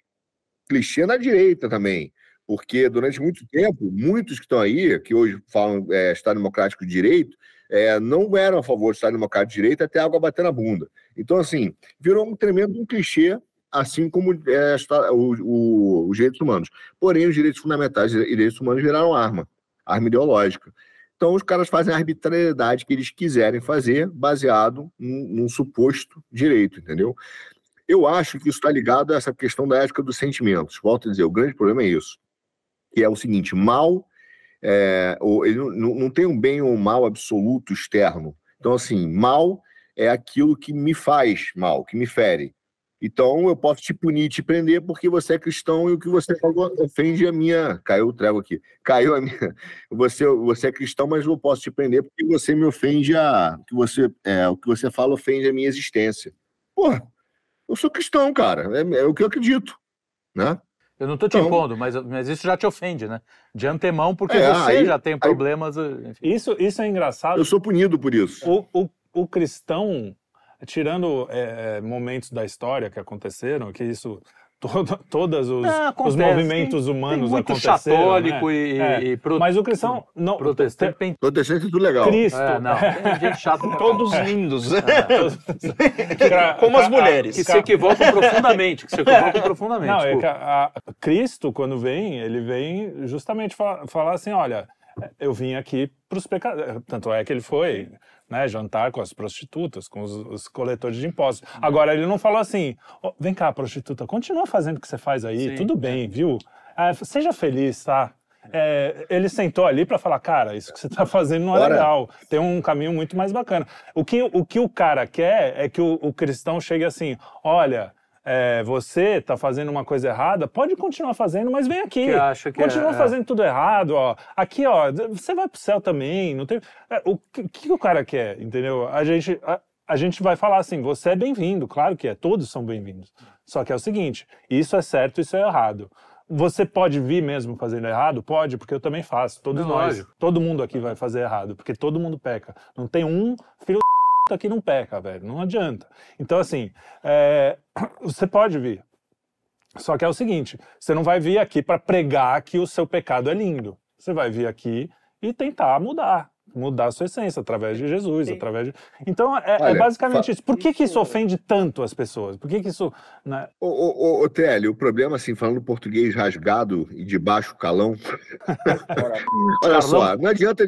clichê na direita também. Porque durante muito tempo, muitos que estão aí, que hoje falam é, Estado Democrático de Direito, é, não eram a favor do Estado Democrático de Direito até a água bater na bunda. Então, assim, virou um tremendo um clichê, assim como é, o, o, os direitos humanos. Porém, os direitos fundamentais e direitos humanos viraram arma, arma ideológica. Então, os caras fazem a arbitrariedade que eles quiserem fazer, baseado num, num suposto direito, entendeu? Eu acho que isso está ligado a essa questão da ética dos sentimentos. Volto a dizer, o grande problema é isso que é o seguinte: mal, é, ele não, não tem um bem ou um mal absoluto externo. Então, assim, mal é aquilo que me faz mal, que me fere. Então, eu posso te punir, te prender porque você é cristão e o que você falou ofende a minha. Caiu o trego aqui. Caiu a minha. Você, você é cristão, mas eu posso te prender porque você me ofende a. que você, é, o que você fala ofende a minha existência. Porra, eu sou cristão, cara. É, é o que eu acredito. Né? Eu não estou te então, impondo, mas, mas isso já te ofende, né? De antemão, porque é, você aí, já tem problemas. Aí, isso, isso é engraçado. Eu sou punido por isso. O, o, o cristão, tirando é, momentos da história que aconteceram, que isso Todo, todos os, ah, os movimentos tem, humanos tem muito católico né? e, é. e pro, Mas o cristão. Não, protestante. Protestante é tudo legal. Cristo. É, não. Tem gente chata. Todos lindos. Ah, Como as mulheres. Que se equivocam profundamente. Que se equivocam profundamente. Não, é que a, a, Cristo, quando vem, ele vem justamente falar, falar assim: olha, eu vim aqui para os pecadores. Tanto é que ele foi né, jantar com as prostitutas, com os, os, coletores de impostos. Agora, ele não falou assim: oh, vem cá, prostituta, continua fazendo o que você faz aí, Sim. tudo bem, viu? É, seja feliz, tá? É, ele sentou ali para falar, cara, isso que você está fazendo não é Bora. legal, tem um caminho muito mais bacana. O que o, que o cara quer é que o, o cristão chegue assim: olha, é, você está fazendo uma coisa errada, pode continuar fazendo, mas vem aqui. Que que Continua é, é. fazendo é. tudo errado, ó. Aqui, ó, você vai pro céu também. Não tem. É, o que, que, o cara quer, entendeu? A gente, a, a gente vai falar assim: você é bem-vindo, claro que é, todos são bem-vindos. Só que é o seguinte: isso é certo, isso é errado. Você pode vir mesmo fazendo errado? Pode, porque eu também faço. Todos não, nós. Lógico. Todo mundo aqui vai fazer errado, porque todo mundo peca. Não tem um filho que não peca, velho. Não adianta. Então, assim, é, você pode vir. Só que é o seguinte: você não vai vir aqui para pregar que o seu pecado é lindo. Você vai vir aqui e tentar mudar mudar a sua essência através de Jesus, Sim. através de... Então, é, é Olha, é basicamente isso. Por que, que isso ofende tanto as pessoas? Por que, que isso... Né? Ô, ô, ô, Télio, o problema, assim, falando português rasgado e de baixo calão... Olha só, não adianta,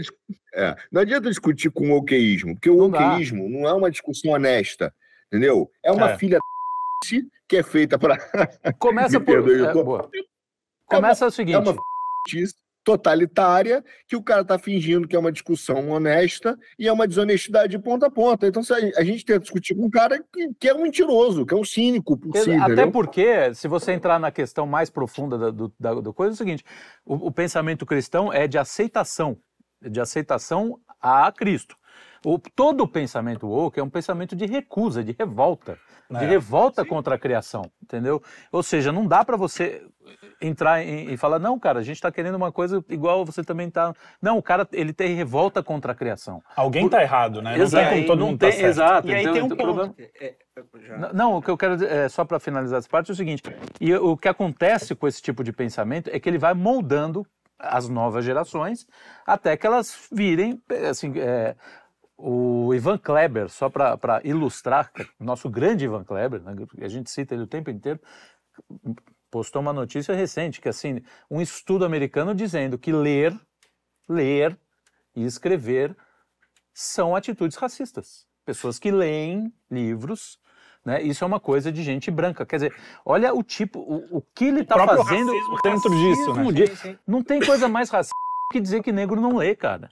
é, não adianta discutir com o oqueísmo, porque o não oqueísmo não é uma discussão honesta, entendeu? É uma é. filha que é feita para... Começa por... Perdoe, é, Começa é uma, o seguinte... É uma totalitária que o cara está fingindo que é uma discussão honesta e é uma desonestidade de ponta a ponta. Então a gente tenta discutir com um cara que, que é um mentiroso, que é um cínico por si. Até entendeu? porque, se você entrar na questão mais profunda da, do, da, do coisa, é o seguinte: o, o pensamento cristão é de aceitação, de aceitação a Cristo. O, todo o pensamento woke é um pensamento de recusa, de revolta, é, de revolta sim. contra a criação, entendeu? Ou seja, não dá para você entrar e falar, não, cara, a gente está querendo uma coisa igual você também está. Não, o cara, ele tem revolta contra a criação. Alguém está errado, né? Exato, não tem como todo mundo tá tem, tá Exato. E aí então, tem um ponto. É, é não, o que eu quero dizer, é, só para finalizar essa parte, é o seguinte, e o que acontece com esse tipo de pensamento é que ele vai moldando as novas gerações até que elas virem, assim, é, o Ivan Kleber, só para ilustrar, nosso grande Ivan Kleber, né, a gente cita ele o tempo inteiro, postou uma notícia recente que assim, um estudo americano dizendo que ler, ler e escrever são atitudes racistas. Pessoas que leem livros, né? Isso é uma coisa de gente branca. Quer dizer, olha o tipo, o, o que ele está fazendo dentro disso, né? Não tem coisa mais racista que dizer que negro não lê, cara.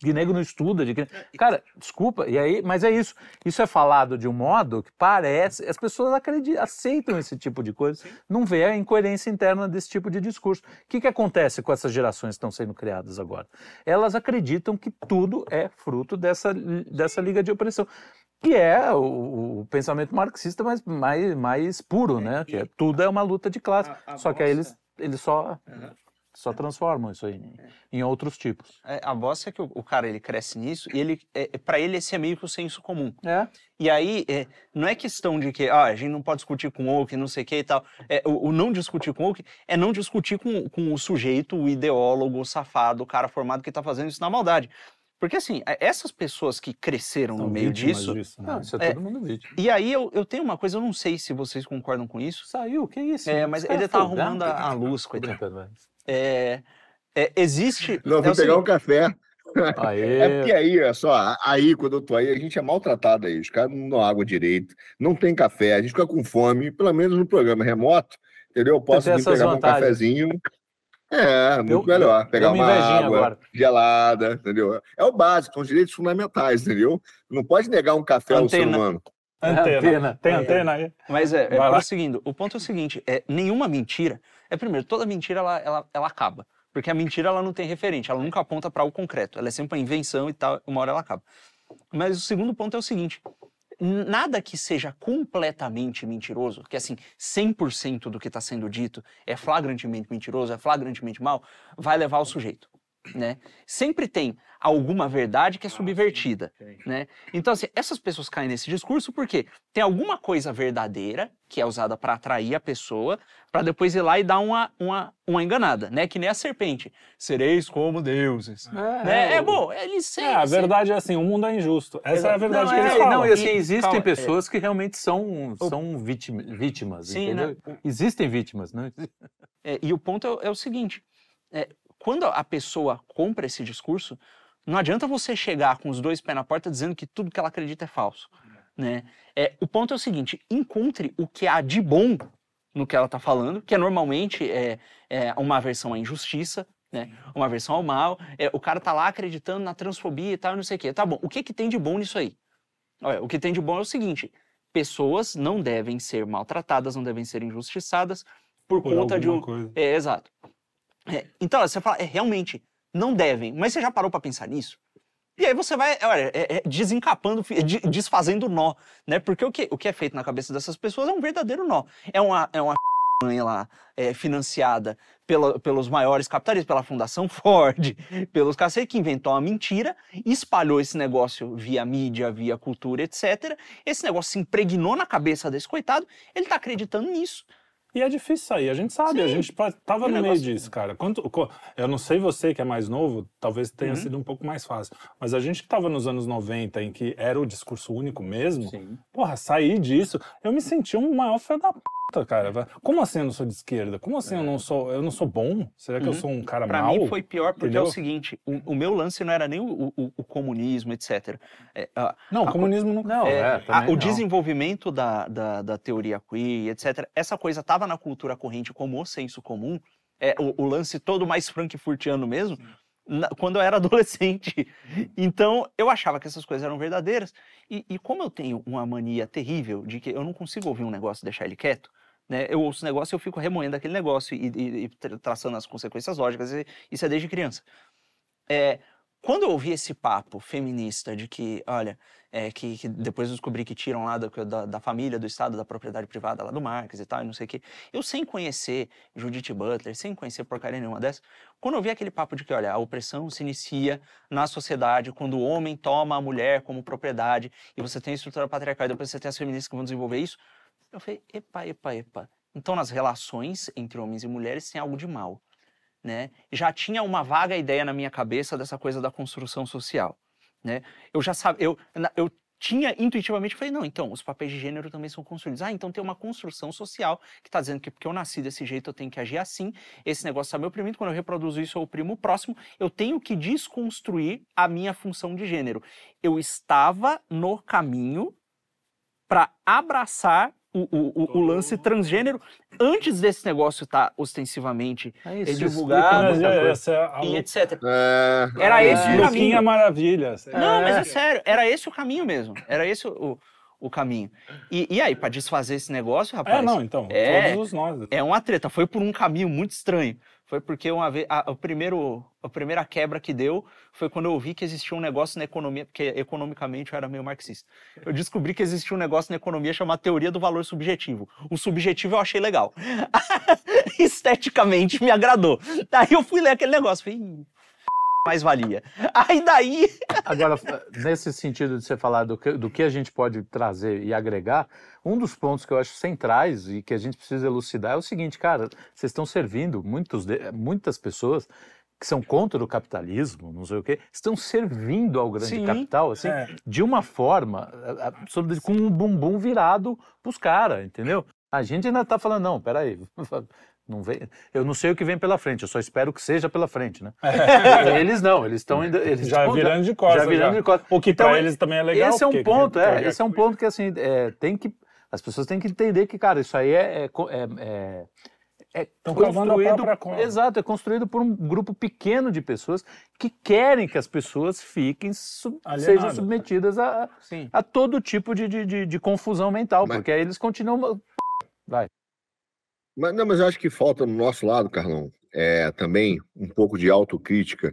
Que negro não estuda. De que... Cara, desculpa, e aí, mas é isso. Isso é falado de um modo que parece. As pessoas acreditam, aceitam esse tipo de coisa, não vê a incoerência interna desse tipo de discurso. O que, que acontece com essas gerações que estão sendo criadas agora? Elas acreditam que tudo é fruto dessa, dessa liga de opressão. Que é o, o pensamento marxista mais, mais, mais puro, né? Que é, tudo é uma luta de classe. A- a Só que aí eles, eles só. Só transformam isso aí em, em outros tipos. É, a bosta é que o, o cara ele cresce nisso e ele, é, para ele esse é meio que o senso comum. É. E aí, é, não é questão de que ah, a gente não pode discutir com o woke, não sei o que e tal. É, o, o não discutir com o woke é não discutir com, com o sujeito, o ideólogo, o safado, o cara formado que tá fazendo isso na maldade. Porque assim, é, essas pessoas que cresceram no meio disso. disso, né? Não, isso é, É. todo mundo vítima. E aí eu, eu tenho uma coisa, eu não sei se vocês concordam com isso. Saiu, que isso? É, mas ele tá arrumando a, a luz, coitado. É, é, existe. Não, é fui o pegar um seguinte, café. Aê. É porque aí, é só, aí, quando eu tô aí, a gente é maltratado aí. Os caras não dão água direito, não tem café, a gente fica com fome, pelo menos no programa remoto, entendeu? Eu posso vir pegar um cafezinho. É, muito Eu- melhor. Pegar uma água agora. gelada, entendeu? É o básico, são os direitos fundamentais, entendeu? Não pode negar um café ao ser Antena. humano. Antena. Antena. Tem É. antena aí? Mas é, é prosseguindo. O ponto é o seguinte: é, nenhuma mentira. É primeiro, toda mentira ela, ela, ela acaba. Porque a mentira ela não tem referente, ela nunca aponta para algo concreto. Ela é sempre uma invenção e tal, uma hora ela acaba. Mas o segundo ponto é o seguinte: nada que seja completamente mentiroso, que assim, 100% do que está sendo dito é flagrantemente mentiroso, é flagrantemente mal, vai levar o sujeito. Né? Sempre tem alguma verdade que é subvertida. Né? Então, assim, essas pessoas caem nesse discurso porque tem alguma coisa verdadeira que é usada para atrair a pessoa, para depois ir lá e dar uma, uma, uma enganada, né? Que nem a serpente. Sereis como deuses. É, né? É o- bom, eles sempre. É, a verdade é assim, o mundo é injusto. Essa é a Exato. verdade Não, que eles é, falam. não, e assim, existem calma, é. pessoas que realmente são, são vítima- vítimas, Sim, entendeu? Existem vítimas, né? É, e o ponto é, o- é o seguinte: é, quando a pessoa compra esse discurso, não adianta você chegar com os dois pés na porta dizendo que tudo que ela acredita é falso. Né? É, o ponto é o seguinte: encontre o que há de bom no que ela está falando, que é normalmente é, é uma versão à injustiça, né? uma versão ao mal. É, o cara tá lá acreditando na transfobia e tal, não sei o quê. Tá bom, o que, que tem de bom nisso aí? Olha, o que tem de bom é o seguinte: pessoas não devem ser maltratadas, não devem ser injustiçadas por, Por conta de um. coisa. É, exato. É, então, você fala, é, realmente, não devem. Mas você já parou para pensar nisso? E aí você vai, olha, é, é, desencapando, desfazendo o nó, né? Porque o que, o que é feito na cabeça dessas pessoas é um verdadeiro nó. É uma, é uma lá, é, financiada pela- pelos maiores capitalistas, pela Fundação Ford, pelos cacete que inventou uma mentira, espalhou esse negócio via mídia, via cultura, etc. Esse negócio se impregnou na cabeça desse coitado, ele tá acreditando nisso. E é difícil sair, a gente sabe, a Sim. gente pa- tava o no meio disso, cara. Quanto, eu não sei você que é mais novo, talvez tenha Uhum. sido um pouco mais fácil, mas a gente que tava nos anos 90, em que era o discurso único mesmo, Sim. porra, sair disso, eu me senti um maior filho da puta, cara. Como assim eu não sou de esquerda? Como assim eu não sou, eu não sou bom? Será que eu Uhum. sou um cara Pra mau? mim foi pior porque é Entendeu? o seguinte, o, o meu lance não era nem o, o- o comunismo, etc. É, a- Não, a- o comunismo não... Não, é, é, a- também o não. desenvolvimento da, da, da teoria queer, etc. Essa coisa estava na cultura corrente como o senso comum, é, o, o lance todo mais frankfurtiano mesmo, na- quando eu era adolescente. Então, eu achava que essas coisas eram verdadeiras. E, e como eu tenho uma mania terrível de que eu não consigo ouvir um negócio e deixar ele quieto, né? Eu ouço o negócio e eu fico remoendo aquele negócio e, e- e tra- traçando as consequências lógicas. isso é desde criança. É, quando eu ouvi esse papo feminista de que, olha, é, que, que depois eu descobri que tiram lá da, da, da família, do Estado, da propriedade privada lá do Marx e tal, e não sei o quê. Eu sem conhecer Judith Butler, sem conhecer porcaria nenhuma dessa, quando eu vi aquele papo de que, olha, a opressão se inicia na sociedade quando o homem toma a mulher como propriedade e você tem a estrutura patriarcal e depois você tem as feministas que vão desenvolver isso, eu falei, epa, epa, epa. Então nas relações entre homens e mulheres tem algo de mal. Né? Já tinha uma vaga ideia na minha cabeça dessa coisa da construção social, né? Eu já sabia, eu, eu tinha intuitivamente, falei, não, então, os papéis de gênero também são construídos. Ah, então tem uma construção social que está dizendo que porque eu nasci desse jeito eu tenho que agir assim, esse negócio está me oprimindo, quando eu reproduzo isso eu oprimo o próximo, eu tenho que desconstruir a minha função de gênero. Eu estava no caminho para abraçar o, o, o lance transgênero antes desse negócio estar ostensivamente É é isso, divulgado é, essa é a e etc. É, Era é, esse o caminho. Maravilha. Não, mas é sério, era esse o caminho mesmo. Era esse o, o caminho. E, e aí, pra desfazer esse negócio, rapaz, É, não, então, É. todos os nós. é uma treta. Foi por um caminho muito estranho. Foi porque uma vez. A, o primeiro, a primeira quebra que deu foi quando eu vi que existia um negócio na economia, porque economicamente eu era meio marxista. Eu descobri que existia um negócio na economia chamado teoria do valor subjetivo. O subjetivo eu achei legal. Esteticamente me agradou. Daí eu fui ler aquele negócio. Falei, "Ih, mais valia. Aí daí. Agora, nesse sentido de você falar do que, do que a gente pode trazer e agregar, um dos pontos que eu acho centrais e que a gente precisa elucidar é o seguinte, cara, vocês estão servindo, muitos de- muitas pessoas que são contra o capitalismo, não sei o quê, estão servindo ao grande Sim. capital, assim, É. de uma forma, com um bumbum virado pros caras, entendeu? A gente ainda tá falando, não, peraí, não vem, eu não sei o que vem pela frente, eu só espero que seja pela frente, né? Eles não, eles estão ainda... Eles Já estão- virando de costas. já virando de costas. O que Então, eles também é legal. esse é um ponto, é, esse é um ponto que assim, é, tem que as pessoas têm que entender que, cara, isso aí é, é, é, é, é Tão cavando a construído, exato, é construído por um grupo pequeno de pessoas que querem que as pessoas fiquem sub- sejam Alienadas. submetidas a, Sim. a todo tipo de, de, de- de confusão mental, Mas- porque aí eles continuam. Mas, não, mas eu acho que falta no nosso lado, Carlão, é, também um pouco de autocrítica,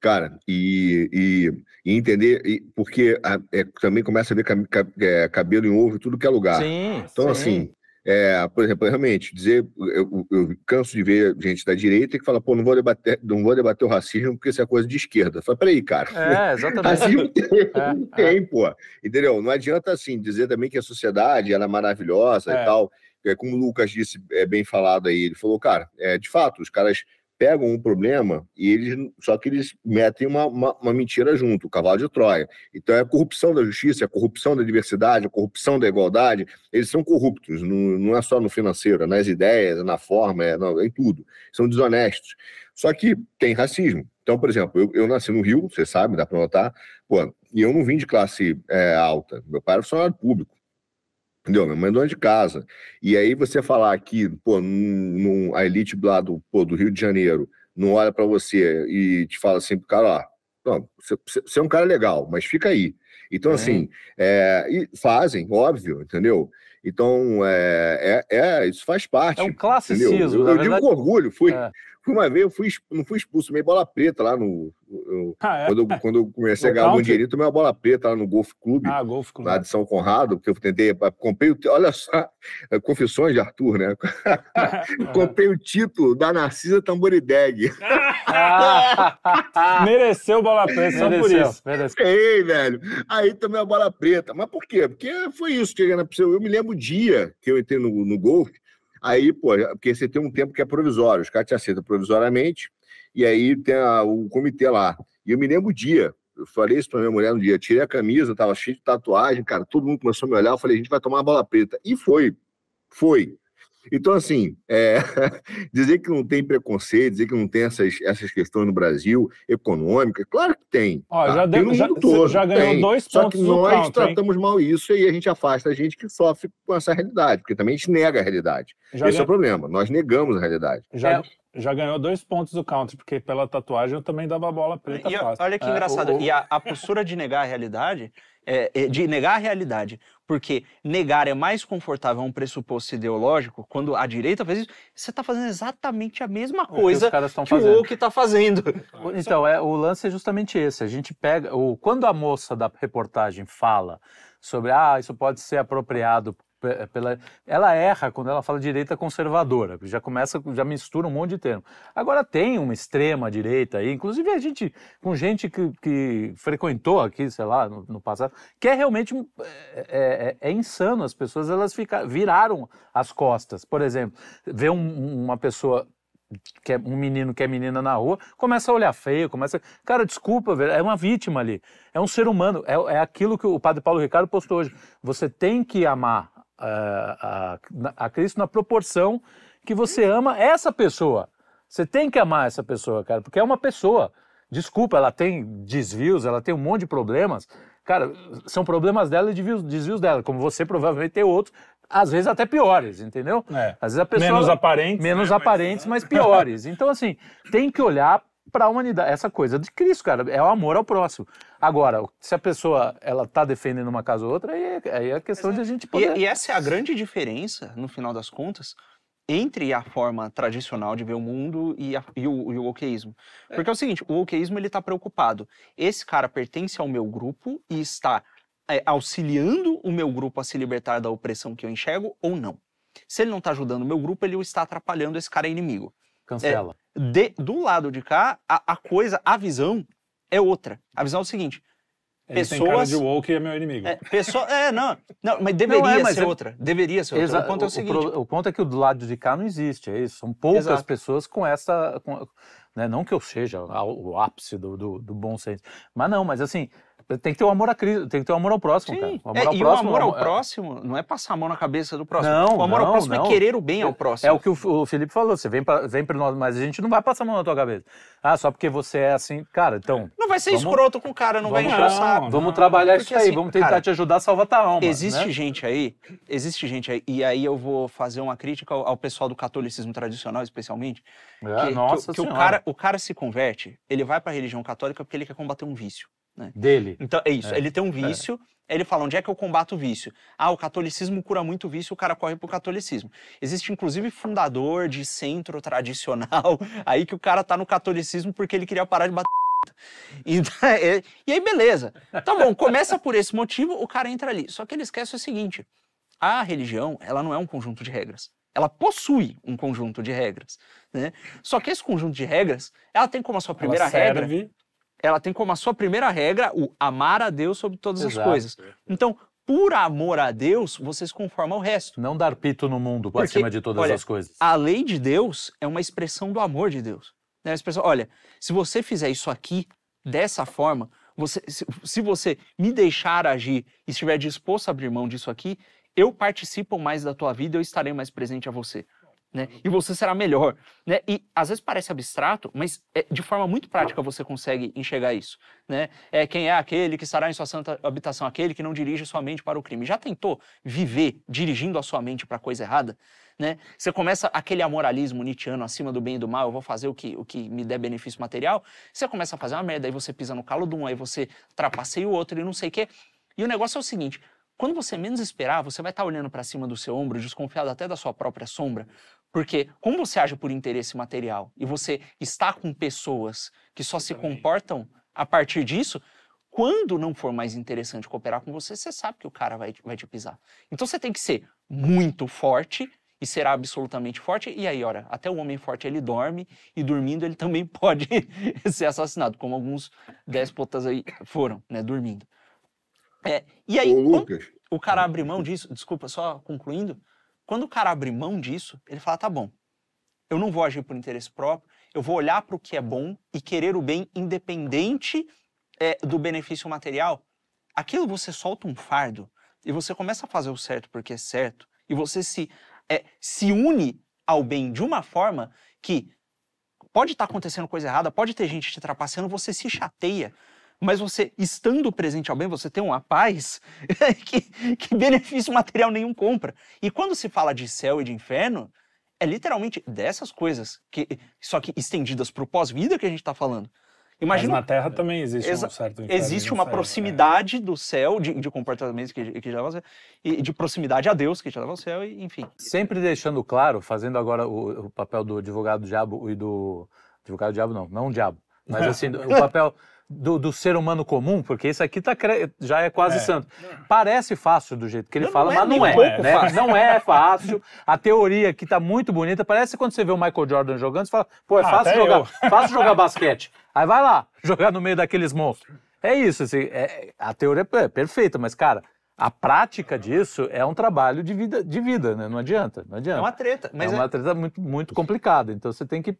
cara, e, e, e entender, e- porque a- é, também começa a ver cam- ca- é, cabelo em ovo em tudo que é lugar. Sim. Então, sim. assim, é, por exemplo, realmente, dizer, eu, eu canso de ver gente da direita que fala, pô, não vou debater, não vou debater o racismo porque isso é coisa de esquerda. Fala, peraí, cara. É, exatamente. Racismo tem, É, tem, pô. Entendeu? Não adianta, assim, dizer também que a sociedade ela é maravilhosa É. e tal. É, como o Lucas disse, é bem falado aí, ele falou, cara, é, de fato, os caras pegam um problema e eles só que eles metem uma, uma, uma mentira junto, o cavalo de Troia. Então é a corrupção da justiça, é a corrupção da diversidade, a corrupção da igualdade. Eles são corruptos, não, não é só no financeiro, é nas ideias, é na forma, é no- em tudo. São desonestos. Só que tem racismo. Então, por exemplo, eu, eu nasci no Rio, você sabe, dá para notar, pô, e eu não vim de classe é, alta. Meu pai era funcionário público. Entendeu? Minha mãe é dona de casa. E aí você falar que, pô, num, num- a elite lá do, pô, do Rio de Janeiro não olha para você e te fala assim, cara, ó, não, você, você- é um cara legal, mas fica aí. Então, Sim. assim, é, e fazem, óbvio, entendeu? Então, é, é, é, isso faz parte. É um entendeu? classicismo, Eu, eu verdade. digo com orgulho, fui, É. fui uma vez, eu fui, não fui expulso, meio bola preta lá no. eu- Ah, é? quando, eu, quando eu comecei a ganhar um dinheirinho, tomei uma bola preta lá no Golf Clube Ah, Golf Club. lá de São Conrado, porque eu tentei, comprei o, olha só, é, confissões de Arthur, né? comprei o título da Narcisa Tamborideg. Mereceu bola preta só por isso. mereceu. Ei, velho, aí tomei a bola preta. Mas por quê? Porque foi isso, chegando na eu me lembro o dia que eu entrei no, no golfe, aí, pô, porque você tem um tempo que é provisório, os caras te aceitam provisoriamente, e aí tem a- o comitê lá. E eu me lembro o dia, eu falei isso pra minha mulher no dia, tirei a camisa, tava cheio de tatuagem, cara, todo mundo começou a me olhar, eu falei, a gente vai tomar uma bola preta. E foi, foi. Então, assim, é, dizer que não tem preconceito, dizer que não tem essas, essas questões no Brasil, econômicas, claro que tem. Ó, tá? já Tem deu- já- todo, já ganhou tem. dois Só pontos que no nós hein? tratamos mal isso e a gente afasta a gente que sofre com essa realidade, porque também a gente nega a realidade. Já, Esse é gan- o problema, nós negamos a realidade. já, É. já ganhou dois pontos do country, porque pela tatuagem eu também dava bola preta E fácil. olha que É, engraçado. o- o- E a, a postura de negar a realidade, é, é de negar a realidade, porque negar é mais confortável a um pressuposto ideológico, quando a direita faz isso, você está fazendo exatamente a mesma É que coisa os caras estão que o fazendo. woke está fazendo. Então, é, o lance é justamente esse. A gente pega. O, quando a moça da reportagem fala sobre ah, isso pode ser apropriado pela. Ela erra quando ela fala direita conservadora, já começa, já mistura um monte de termo. Agora tem uma extrema direita aí, inclusive a gente, com gente que, que frequentou aqui, sei lá, no, no passado, que é realmente é, é- é insano. As pessoas elas fica, viraram as costas. Por exemplo, ver um- uma pessoa que é um menino que é menina na rua, começa a olhar feio, começa. Cara, desculpa, é uma vítima ali. É um ser humano. É, é aquilo que o padre Paulo Ricardo postou hoje. Você tem que amar ah, a, a Cristo na proporção que você ama essa pessoa. Você tem que amar essa pessoa, cara, porque é uma pessoa. Desculpa, ela tem desvios, ela tem um monte de problemas. Cara, são problemas dela e desvios, desvios dela, como você provavelmente tem outros, às vezes até piores, entendeu? É. Às vezes a pessoa Menos aparentes. menos aparentes, mas piores. Então assim, tem que olhar para a humanidade, essa coisa de Cristo, cara, é o amor ao próximo. Agora, se a pessoa ela tá defendendo uma casa ou outra, aí é, aí é questão de a gente poder E, e essa é a grande diferença, no final das contas, entre a forma tradicional de ver o mundo e, a- e o, e o wokeísmo. Porque é o seguinte, o wokeísmo ele tá preocupado. Esse cara pertence ao meu grupo e está é, auxiliando o meu grupo a se libertar da opressão que eu enxergo ou não. Se ele não está ajudando o meu grupo, ele está atrapalhando, esse cara é inimigo. Cancela. De- do lado de cá, a, a coisa, a visão é outra. A visão é o seguinte, Ele tem cara pessoas- de woke e é meu inimigo. é, pessoa, é, não, não, mas deveria mas ser é- outra. Deveria ser outra. O ponto é o seguinte. pro- o ponto é que o do lado de cá não existe, é isso. São poucas Exato. pessoas com essa. com- né, não que eu seja o ápice do, do, do bom senso. Mas não, mas assim, tem que ter o amor a Cristo, tem que ter o amor ao próximo, cara. Sim. O É, amor ao e próximo. o amor ao é- próximo não é passar a mão na cabeça do próximo. Não, o amor ao não, próximo não. é querer o bem ao próximo. É o que o, Felipe falou, você vem para vem pra nós, mas a gente não vai passar a mão na tua cabeça. Ah, só porque você é assim. Cara, então, Não vai ser Vamos- escroto com o cara, não vai vamos- Não, saco. vamos trabalhar isso aí, assim, vamos tentar cara, te ajudar a salvar tua alma. Existe né? gente aí, existe gente aí, e aí eu vou fazer uma crítica ao, ao pessoal do catolicismo tradicional, especialmente, É, que, nossa que, que o, cara, o cara se converte, ele vai para a religião católica porque ele quer combater um vício. Dele. Então, é isso. É, Ele tem um vício, ele fala, onde é que eu combato o vício? Ah, o catolicismo cura muito vício, o cara corre pro catolicismo. Existe, inclusive, fundador de centro tradicional, aí que o cara tá no catolicismo porque ele queria parar de bater. Então, é- e aí, beleza. Tá bom, começa por esse motivo, o cara entra ali. Só que ele esquece o seguinte: a religião, ela não é um conjunto de regras. Ela possui um conjunto de regras, né? Só que esse conjunto de regras, ela tem como a sua primeira Ela regra serve ela tem como a sua primeira regra o amar a Deus sobre todas as Exato. coisas. Então, por amor a Deus, você se conforma ao resto. Não dar pito no mundo Porque, acima de todas olha, as coisas. A lei de Deus é uma expressão do amor de Deus. Né? A expressão, olha, se você fizer isso aqui dessa forma, você, se, se você me deixar agir e estiver disposto a abrir mão disso aqui, eu participo mais da tua vida, eu estarei mais presente a você. Né? E você será melhor. Né? E às vezes parece abstrato, mas é, de forma muito prática você consegue enxergar isso. Né? É, quem é aquele que estará em sua santa habitação? Aquele que não dirige sua mente para o crime. Já tentou viver dirigindo a sua mente para a coisa errada? Né? Você começa aquele amoralismo nietzschiano acima do bem e do mal, eu vou fazer o que, o que me der benefício material. Você começa a fazer uma merda, aí você pisa no calo de um, aí você trapaceia o outro e não sei o quê. E o negócio é o seguinte: quando você menos esperar, você vai estar olhando para cima do seu ombro, desconfiado até da sua própria sombra, porque como você age por interesse material e você está com pessoas que só se comportam a partir disso, quando não for mais interessante cooperar com você, você sabe que o cara vai, vai te pisar. Então você tem que ser muito forte e será absolutamente forte. E aí, olha, até o homem forte ele dorme e dormindo ele também pode ser assassinado, como alguns déspotas aí foram, né, dormindo. É, e aí, Ô, o cara abre mão disso, desculpa, só concluindo, quando o cara abre mão disso, ele fala, tá bom, eu não vou agir por interesse próprio, eu vou olhar para o que é bom e querer o bem independente é, do benefício material. Aquilo você solta um fardo e você começa a fazer o certo porque é certo e você se, é, se une ao bem de uma forma que pode estar acontecendo coisa errada, pode ter gente te trapaceando, você se chateia. Mas você, estando presente ao bem, você tem uma paz que, que benefício material nenhum compra. E quando se fala de céu e de inferno, é literalmente dessas coisas, que, só que estendidas para o pós-vida que a gente está falando. Mas Imagina, na Terra também existe Exa- um certo inferno existe um uma céu, proximidade do céu, de, de comportamentos que, que ao céu, e de proximidade a Deus que te leva ao céu, e, enfim. Sempre deixando claro, fazendo agora o, o papel do advogado do diabo e do. Advogado do diabo não, não o diabo. Mas assim, o papel do, do ser humano comum, porque isso aqui tá, já é quase É. santo. Parece fácil do jeito que ele Não, fala, não é mas não é. né? fácil. Não é fácil. A teoria aqui tá muito bonita. Parece quando você vê o Michael Jordan jogando, você fala, pô, é Ah, fácil jogar, fácil jogar basquete. Aí vai lá, jogar no meio daqueles monstros. É isso, assim, é- a teoria é perfeita, mas, cara, a prática disso é um trabalho de vida, de vida, né? Não adianta, não É adianta. uma treta. Mas é uma treta muito, muito complicada. Então você tem que.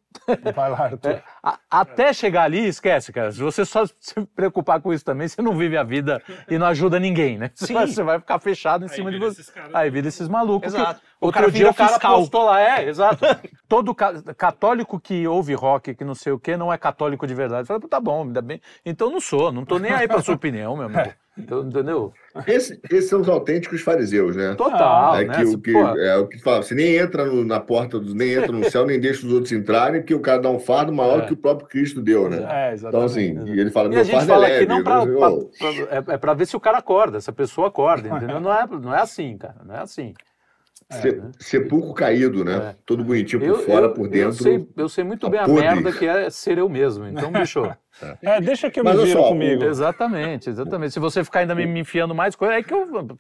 Vai lá, Arthur. é, a- até chegar ali, esquece, cara. Se você só se preocupar com isso também, você não vive a vida e não ajuda ninguém, né? Você, Sim. vai, você vai ficar fechado em cima de você. Aí vira esses malucos. que Exato. O outro cara dia vira o cara fiscal. postou lá, é, exato. Todo ca- católico que ouve rock, que não sei o quê, não é católico de verdade. Eu falei, tá bom, ainda bem. Então não sou, não tô nem aí pra sua opinião, meu amigo. Então, entendeu? Esse- esses são os autênticos fariseus, né? Total, É né? que, o que, é o que fala, você nem entra no- na porta, do, nem entra no céu, nem deixa os outros entrarem, porque o cara dá um fardo maior É. que o próprio Cristo deu, né? É, Então, assim, exatamente. e ele fala, E meu fardo fala é leve. não pra, Eu- pra- eu- pra- é, é pra ver se o cara acorda, se a pessoa acorda, entendeu? Não é, não é assim, cara, não é assim. se- né? sepulcro caído, né? É. Todo bonitinho por Eu, fora, eu- por eu dentro. sei, eu sei muito bem a merda que é ser eu mesmo. Então, bicho, É, deixa que eu Mas me viro só, comigo. exatamente, exatamente. Se você ficar ainda me, enfiando mais coisa, é que eu. Então,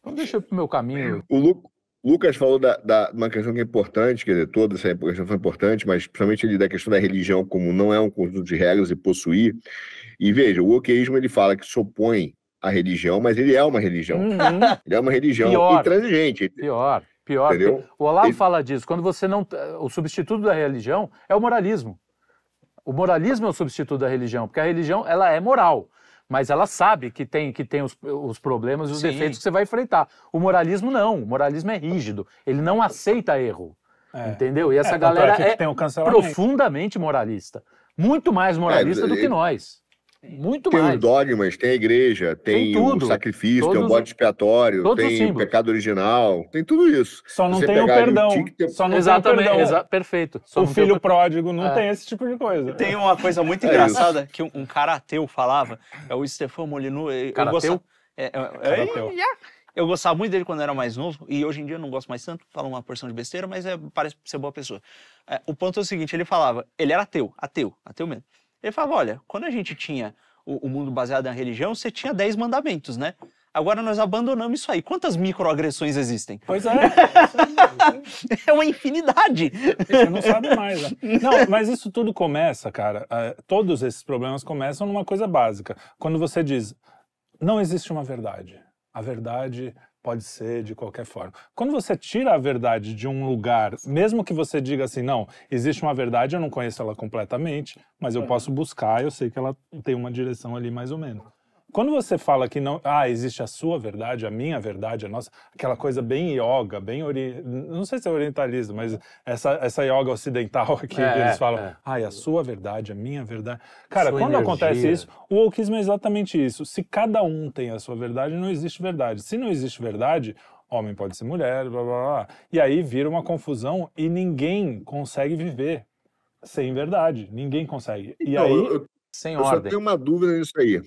então deixa eu pro meu caminho. O Lu- Lucas falou da, da- uma questão que é importante, quer dizer, toda essa questão foi importante, mas principalmente ele da questão da religião como não é um conjunto de regras e possuir. E veja, o oqueísmo ele fala que se opõe à religião, mas ele é uma religião. Uhum. Ele é uma religião Pior. intransigente, Pior, pior. entendeu? O Olavo Ele- fala disso. Quando você não. O substituto da religião é o moralismo. O moralismo é o substituto da religião, porque a religião ela é moral. Mas ela sabe que tem, que tem os, os problemas e os Sim. defeitos que você vai enfrentar. O moralismo não. O moralismo é rígido. Ele não aceita erro. É. Entendeu? E essa É, tanto galera que é profundamente moralista. Muito mais moralista do que nós. Muito Tem mais. os dogmas, tem a igreja, tem, Tem tudo. o sacrifício, tem o Todos- bode expiatório, todos tem o pecado original, tem tudo isso. Só não Você tem o perdão. tique, tem- Só não Exatamente, tem o perdão. exa- perfeito. Só O filho pródigo não É. tem esse tipo de coisa. Tem uma coisa muito É engraçada que um, um cara ateu falava, é o Stefan Molyneux. eu- eu Cara gostava- ateu? É, é, Cara é, eu gostava muito dele quando era mais novo, e hoje em dia eu não gosto mais tanto, fala uma porção de besteira, mas é, parece ser boa pessoa. É, o ponto é o seguinte, ele falava, ele era ateu, ateu, ateu mesmo. Ele falava, olha, quando a gente tinha o, o mundo baseado na religião, você tinha 10 mandamentos, né? Agora nós abandonamos isso aí. Quantas microagressões existem? Pois é, É uma infinidade. você não sabe mais. né? Não, mas isso tudo começa, cara. eh, todos esses problemas começam numa coisa básica. Quando você diz, não existe uma verdade. A verdade pode ser de qualquer forma. Quando você tira a verdade de um lugar, mesmo que você diga assim, não, existe uma verdade, eu não conheço ela completamente, mas eu posso buscar, eu sei que ela tem uma direção ali mais ou menos. Quando você fala que não, ah, existe a sua verdade, a minha verdade, a nossa, aquela coisa bem yoga, bem ori... não sei se é orientalismo, mas essa, essa yoga ocidental aqui, É, que eles falam, é. ah, a sua verdade, a minha verdade. Cara, Sua quando acontece energia. isso, o wokeismo é exatamente isso. Se cada um tem a sua verdade, não existe verdade. Se não existe verdade, homem pode ser mulher, blá blá blá. E aí vira uma confusão e ninguém consegue viver sem verdade. Ninguém consegue. E Então, aí. eu- eu, Sem eu só ordem. tenho uma dúvida nisso aí.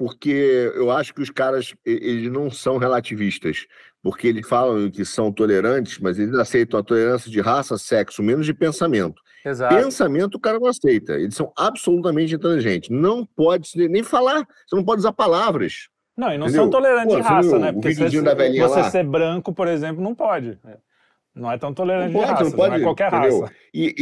Porque eu acho que os caras, eles não são relativistas. Porque eles falam que são tolerantes, mas eles aceitam a tolerância de raça, sexo, menos de pensamento. Exato. Pensamento o cara não aceita. Eles são absolutamente inteligentes. Não pode nem falar. Você não pode usar palavras. Não, e não Entendeu? são tolerantes Pô, de raça, né? o Porque você, da velhinha você lá? ser branco, por exemplo, não pode. Não é tão tolerante Não de pode, raça, não pode, é qualquer entendeu? raça. E,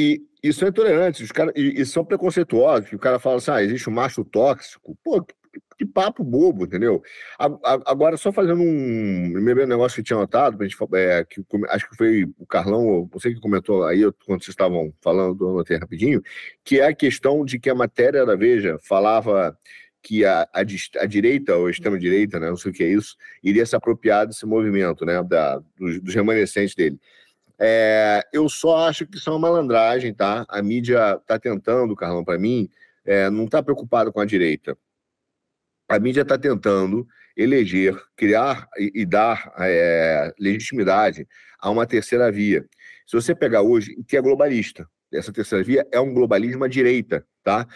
e, e são intolerantes, os cara, e, e são preconceituosos, que o cara fala assim, ah, existe um macho tóxico. Pô, que, que papo bobo, entendeu? A- a- Agora, só fazendo um. Um negócio que tinha notado, pra gente, é, que, acho que foi o Carlão, sei que comentou aí, quando vocês estavam falando, eu anotei rapidinho, que é a questão de que a matéria da Veja falava que a, a, a direita, ou a extrema-direita, né, não sei o que é isso, iria se apropriar desse movimento, né, da, dos, dos remanescentes dele. É, eu só acho que isso é uma malandragem, tá? A mídia está tentando, Carlão, para mim, é, não está preocupada com a direita. A mídia está tentando eleger, criar e, e dar é, legitimidade a uma terceira via. Se você pegar hoje, que é globalista, essa terceira via é um globalismo à direita, tá?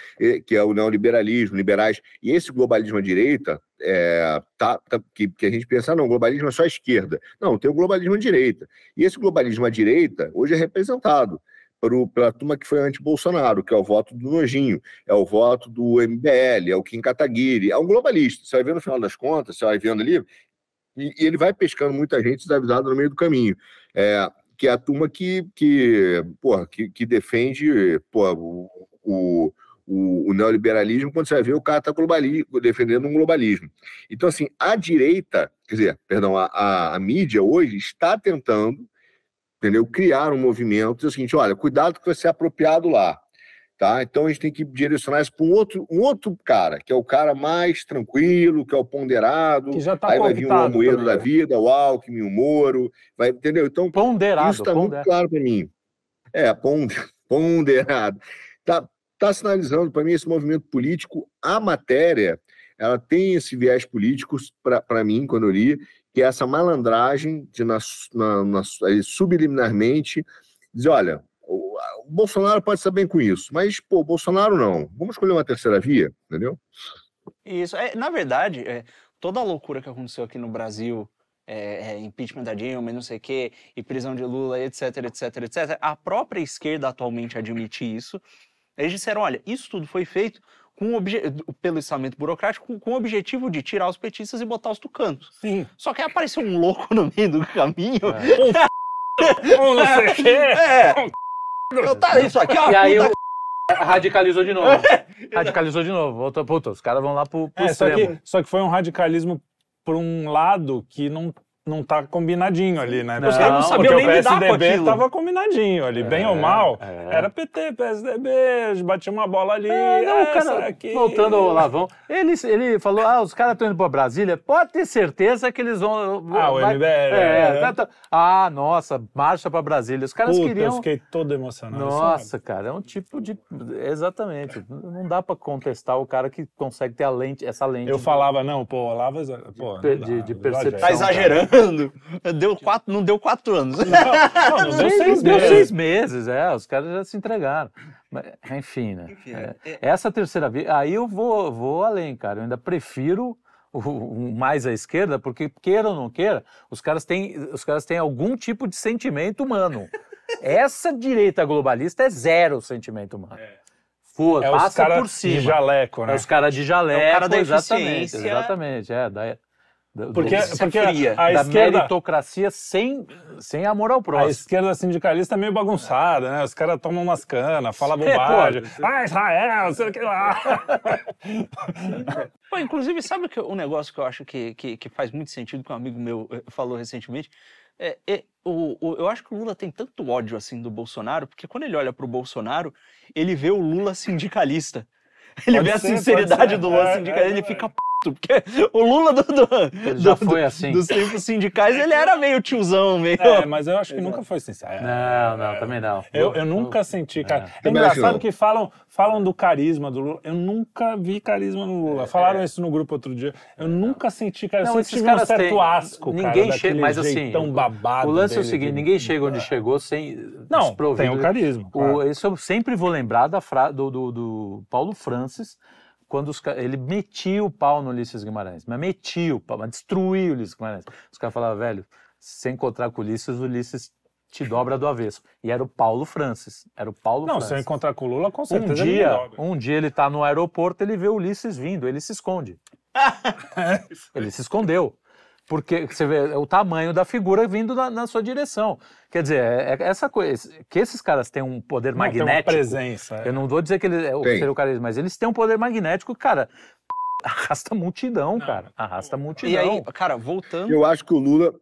Que é o neoliberalismo, liberais. E esse globalismo à direita, é, tá, tá- que, que a gente pensa, não, globalismo é só a esquerda. Não, tem o globalismo à direita. E esse globalismo à direita hoje é representado por, pela turma que foi anti-Bolsonaro, que é o voto do Nojinho, é o voto do MBL, é o Kim Kataguiri, é um globalista. Você vai ver no final das contas, você vai vendo ali, e, e ele vai pescando muita gente desavisada no meio do caminho. É, que é a turma que, que, porra, que, que defende porra, o, o, o, o neoliberalismo, quando você vai ver o cara está defendendo um globalismo. Então, assim, a direita, quer dizer, perdão, a, a, a mídia hoje está tentando entendeu? Criar um movimento, dizer o seguinte, olha, cuidado que vai ser apropriado lá, tá? Então a gente tem que direcionar isso para um outro, um outro cara, que é o cara mais tranquilo, que é o ponderado, Que já tá aí vai vir um cooptado Amoedo também, da né? vida, o Alckmin, o Moro, vai, entendeu? Então Ponderado. isso está muito claro para mim. É, ponder- ponderado. Está tá sinalizando para mim esse movimento político, a matéria, ela tem esse viés político para mim, quando eu li, que é essa malandragem de, na, na, na, subliminarmente, dizer, olha, o, o, Bolsonaro pode estar bem com isso, mas, pô, Bolsonaro não. Vamos escolher uma terceira via, entendeu? Isso. É, na verdade, é, toda a loucura que aconteceu aqui no Brasil é, é, impeachment da Dilma e não sei o quê, e prisão de Lula, etc, etc, etc. A própria esquerda atualmente admite isso. Eles disseram, olha, isso tudo foi feito com pelo estamento burocrático com, com, o objetivo de tirar os petistas e botar os tucanos. Sim. Só que aí apareceu um louco no meio do caminho. É. um, não sei o quê. É. Eu, tá, isso aqui, ó. E aí eu... radicalizou de novo. radicalizou de novo. Voltou, puta, os caras vão lá pro, pro é, só que, só que foi um radicalismo por um lado que não não tá combinadinho ali, né? Não, Os caras não sabiam nem o PSDB tava combinadinho ali, é, bem ou mal. É. Era PT, PSDB, batia uma bola ali. É, não, o cara, aqui. voltando ao Lavão, ele, ele falou: ah, os caras estão indo para Brasília, pode ter certeza que eles vão. Ah, o MBL. É, tá, tá. Ah, nossa, marcha para Brasília. Os caras Puta, queriam. Eu fiquei todo emocionado. Nossa, sabe? cara, é um tipo de. Exatamente. Não dá para contestar o cara que consegue ter a lente, essa lente. Eu de... falava, não, pô, Olavo. Pô, de, de, de percepção. Tá exagerando. Deu quatro, não deu quatro anos. Não, não, não deu seis deu meses. seis meses, é. Os caras já se entregaram. Mas, enfim, né? Enfim, é, é... Essa terceira via, aí eu vou, vou além, cara. Eu ainda prefiro o, o, mais à esquerda, porque queira ou não queira, os caras têm, os caras têm algum tipo de sentimento humano. Essa direita globalista é zero sentimento humano. É. Pô, é passa por cima. De jaleco, né? É os caras de jaleco, é o cara da exatamente, exatamente, é, da, porque, porque fria, a, a esquerda, meritocracia sem, sem amor ao próximo. A esquerda sindicalista é meio bagunçada, né? Os caras tomam umas canas, falam é, bobagem. É, ah, Israel, sei o que lá. pô, inclusive, sabe que um negócio que eu acho que, que, que, faz muito sentido, que um amigo meu eh, falou recentemente? É, é, o, o, eu acho que o Lula tem tanto ódio assim do Bolsonaro, porque quando ele olha pro Bolsonaro, ele vê o Lula sindicalista. Ele pode vê ser, a sinceridade do Lula é, sindicalista, ele é, fica porque o Lula do, do, já do, foi assim. dos tempos sindicais, ele era meio tiozão, meio... É, mas eu acho que nunca foi sincero. Não, não, também não. Eu, eu nunca senti, cara. É, é engraçado que falam, falam do carisma do Lula. Eu nunca vi carisma no Lula. Falaram é. isso no grupo outro dia. Eu nunca senti, cara. Eu sempre tive um certo têm... asco, ninguém cara, chega, mas assim, tão babado o lance é o seguinte, ninguém chega onde chegou sem Não, tem o carisma. Claro. O, isso eu sempre vou lembrar da fra... do, do, do Paulo Francis, quando os, ele metia o pau no Ulisses Guimarães, mas metia o pau, mas destruía o Ulisses Guimarães. Os caras falavam, velho, se encontrar com o Ulisses, o Ulisses te dobra do avesso. E era o Paulo Francis. Era o Paulo Não, Francis. se eu encontrar com o Lula, com certeza um dia, Um dia ele tá no aeroporto, ele vê o Ulisses vindo, ele se esconde. ele se escondeu porque você vê o tamanho da figura vindo na, na sua direção. Quer dizer, é, é essa coisa, que esses caras têm um poder não, magnético. Tem uma presença. É. Eu não vou dizer que ele é o, ser o carisma, mas eles têm um poder magnético, cara. Arrasta multidão, não, cara. Arrasta multidão. E aí, cara, voltando. Eu acho que o Lula.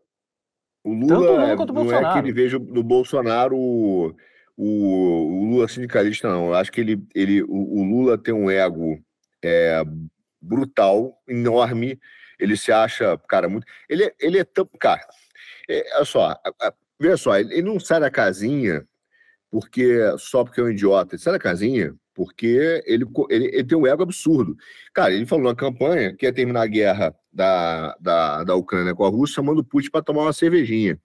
O Lula, o Lula é, não é que ele veja no Bolsonaro o, o, Lula sindicalista, não. Eu acho que ele, ele, o, o Lula tem um ego é, brutal, enorme ele se acha, cara, muito. Ele, ele é tão. Cara, é, olha só, veja só, ele, não sai da casinha porque só porque é um idiota. Ele sai da casinha porque ele, ele, ele tem um ego absurdo. Cara, ele falou na campanha que ia terminar a guerra da, da, da Ucrânia com a Rússia, chamando o Putin para tomar uma cervejinha.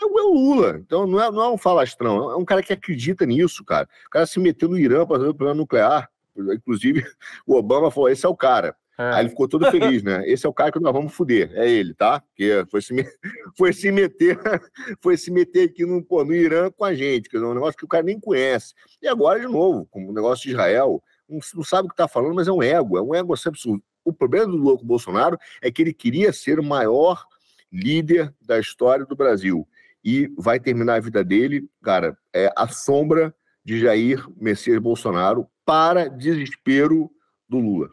É o Lula. Então não é, não é um falastrão, é um cara que acredita nisso, cara. O cara se meteu no Irã para fazer o plano nuclear. Inclusive, o Obama falou: esse é o cara. É. Aí ele ficou todo feliz, né? Esse é o cara que nós vamos foder, é ele, tá? Porque foi se, foi se meter, foi se meter aqui no, pô, no Irã com a gente, que é um negócio que o cara nem conhece. E agora, de novo, como o negócio de Israel, não, sabe o que está falando, mas é um ego, é um ego absurdo. O problema do louco Bolsonaro é que ele queria ser o maior líder da história do Brasil. E vai terminar a vida dele, cara, é a sombra de Jair Messias Bolsonaro para desespero do Lula.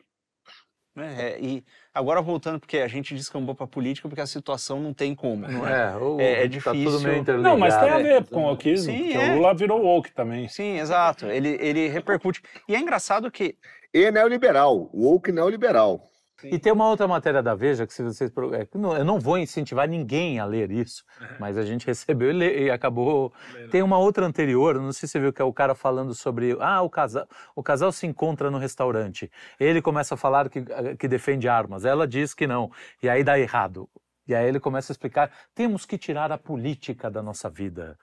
Né? É, e agora voltando, porque a gente descambou para política, porque a situação não tem como. Não é? É, é, difícil. Tá tudo meio não, mas tem a ver com o que Sim, porque é. o Lula virou woke também. Sim, exato. Ele, ele repercute. E é engraçado que. E é neoliberal, woke neoliberal. E tem uma outra matéria da Veja que se vocês é, eu não vou incentivar ninguém a ler isso, mas a gente recebeu e, lê- e acabou. Tem uma outra anterior, não sei se você viu que é o cara falando sobre ah o casal, o casal se encontra no restaurante, ele começa a falar que, que defende armas, ela diz que não e aí dá errado. E aí ele começa a explicar: temos que tirar a política da nossa vida.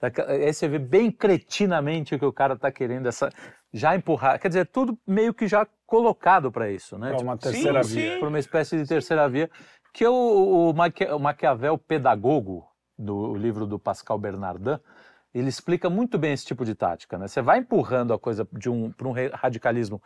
Daca- Aí você vê bem cretinamente que o cara está querendo essa já empurrar, quer dizer, tudo meio que já colocado para isso, né? É Tipo, uma terceira sim, via. por uma espécie de terceira via, que é o, o, Maquia- o Maquiavel pedagogo do livro do Pascal Bernardin, ele explica muito bem esse tipo de tática, né? Você vai empurrando a coisa de um para um radicalismo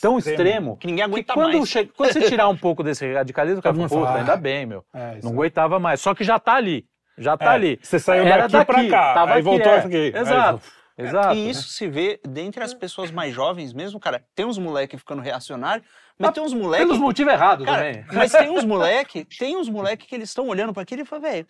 tão extremo Que ninguém que aguenta quando, mais. che- quando você tirar um pouco desse radicalismo, o cara fala, ainda "Ah, bem, meu. É, Não aguentava mais. Só que já tá ali. Já tá É, ali. Você saiu Era daqui, pra cá, tava aí aqui, voltou é. aqui. Exato. Exato. E isso se vê dentre as pessoas mais jovens mesmo, cara. Tem uns moleque ficando reacionário, mas Ah, tem uns moleque. Pelos motivos errados Cara, também. mas tem uns moleque, tem uns moleque que eles estão olhando para aquilo e falam, velho,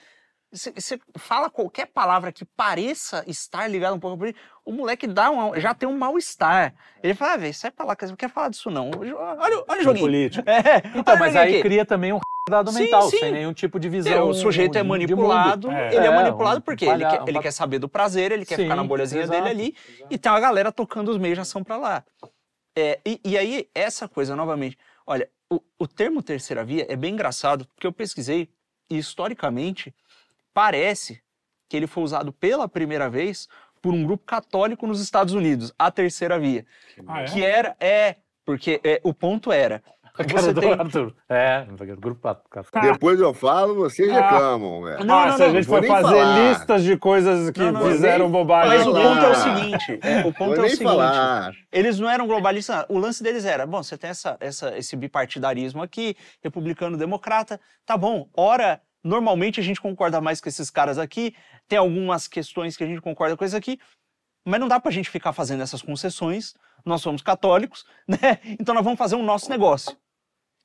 você fala qualquer palavra que pareça estar ligada um pouco por isso, o moleque dá um, já tem um mal-estar. Ele fala, ah, velho, sai pra lá, não quer falar disso não. Olha, olha o É joguinho. política. É, Então, mas aí aqui. cria também um dado Sim, mental, sim. sem nenhum tipo de É, visão. o sujeito é manipulado, É. ele é, É, manipulado um porque ele, palha- quer, um ele quer saber do prazer, ele quer Sim, ficar na bolhazinha exato, dele ali, e tem uma galera tocando os meios de ação pra lá. É, e, e aí, essa coisa, novamente, olha, o, o termo terceira via é bem engraçado, porque eu pesquisei, e historicamente, parece que ele foi usado pela primeira vez por um grupo católico nos Estados Unidos, a terceira via. Ah, é? Que era, é, porque é, o ponto era, você tem... Arthur. É, grupo pato. Depois eu falo, vocês Ah. reclamam, velho. Não, ah, não, se a não, gente for nem fazer falar. listas de coisas que Não, não, fizeram nem- bobagem. Mas o ponto é o seguinte, é, o ponto Vou é o seguinte, falar. eles não eram globalistas, o lance deles era, bom, você tem essa, essa, esse bipartidarismo aqui, republicano, democrata, tá bom, ora, normalmente a gente concorda mais com esses caras aqui, tem algumas questões que a gente concorda com esses aqui, mas não dá pra gente ficar fazendo essas concessões, nós somos católicos, né, então nós vamos fazer o nosso negócio.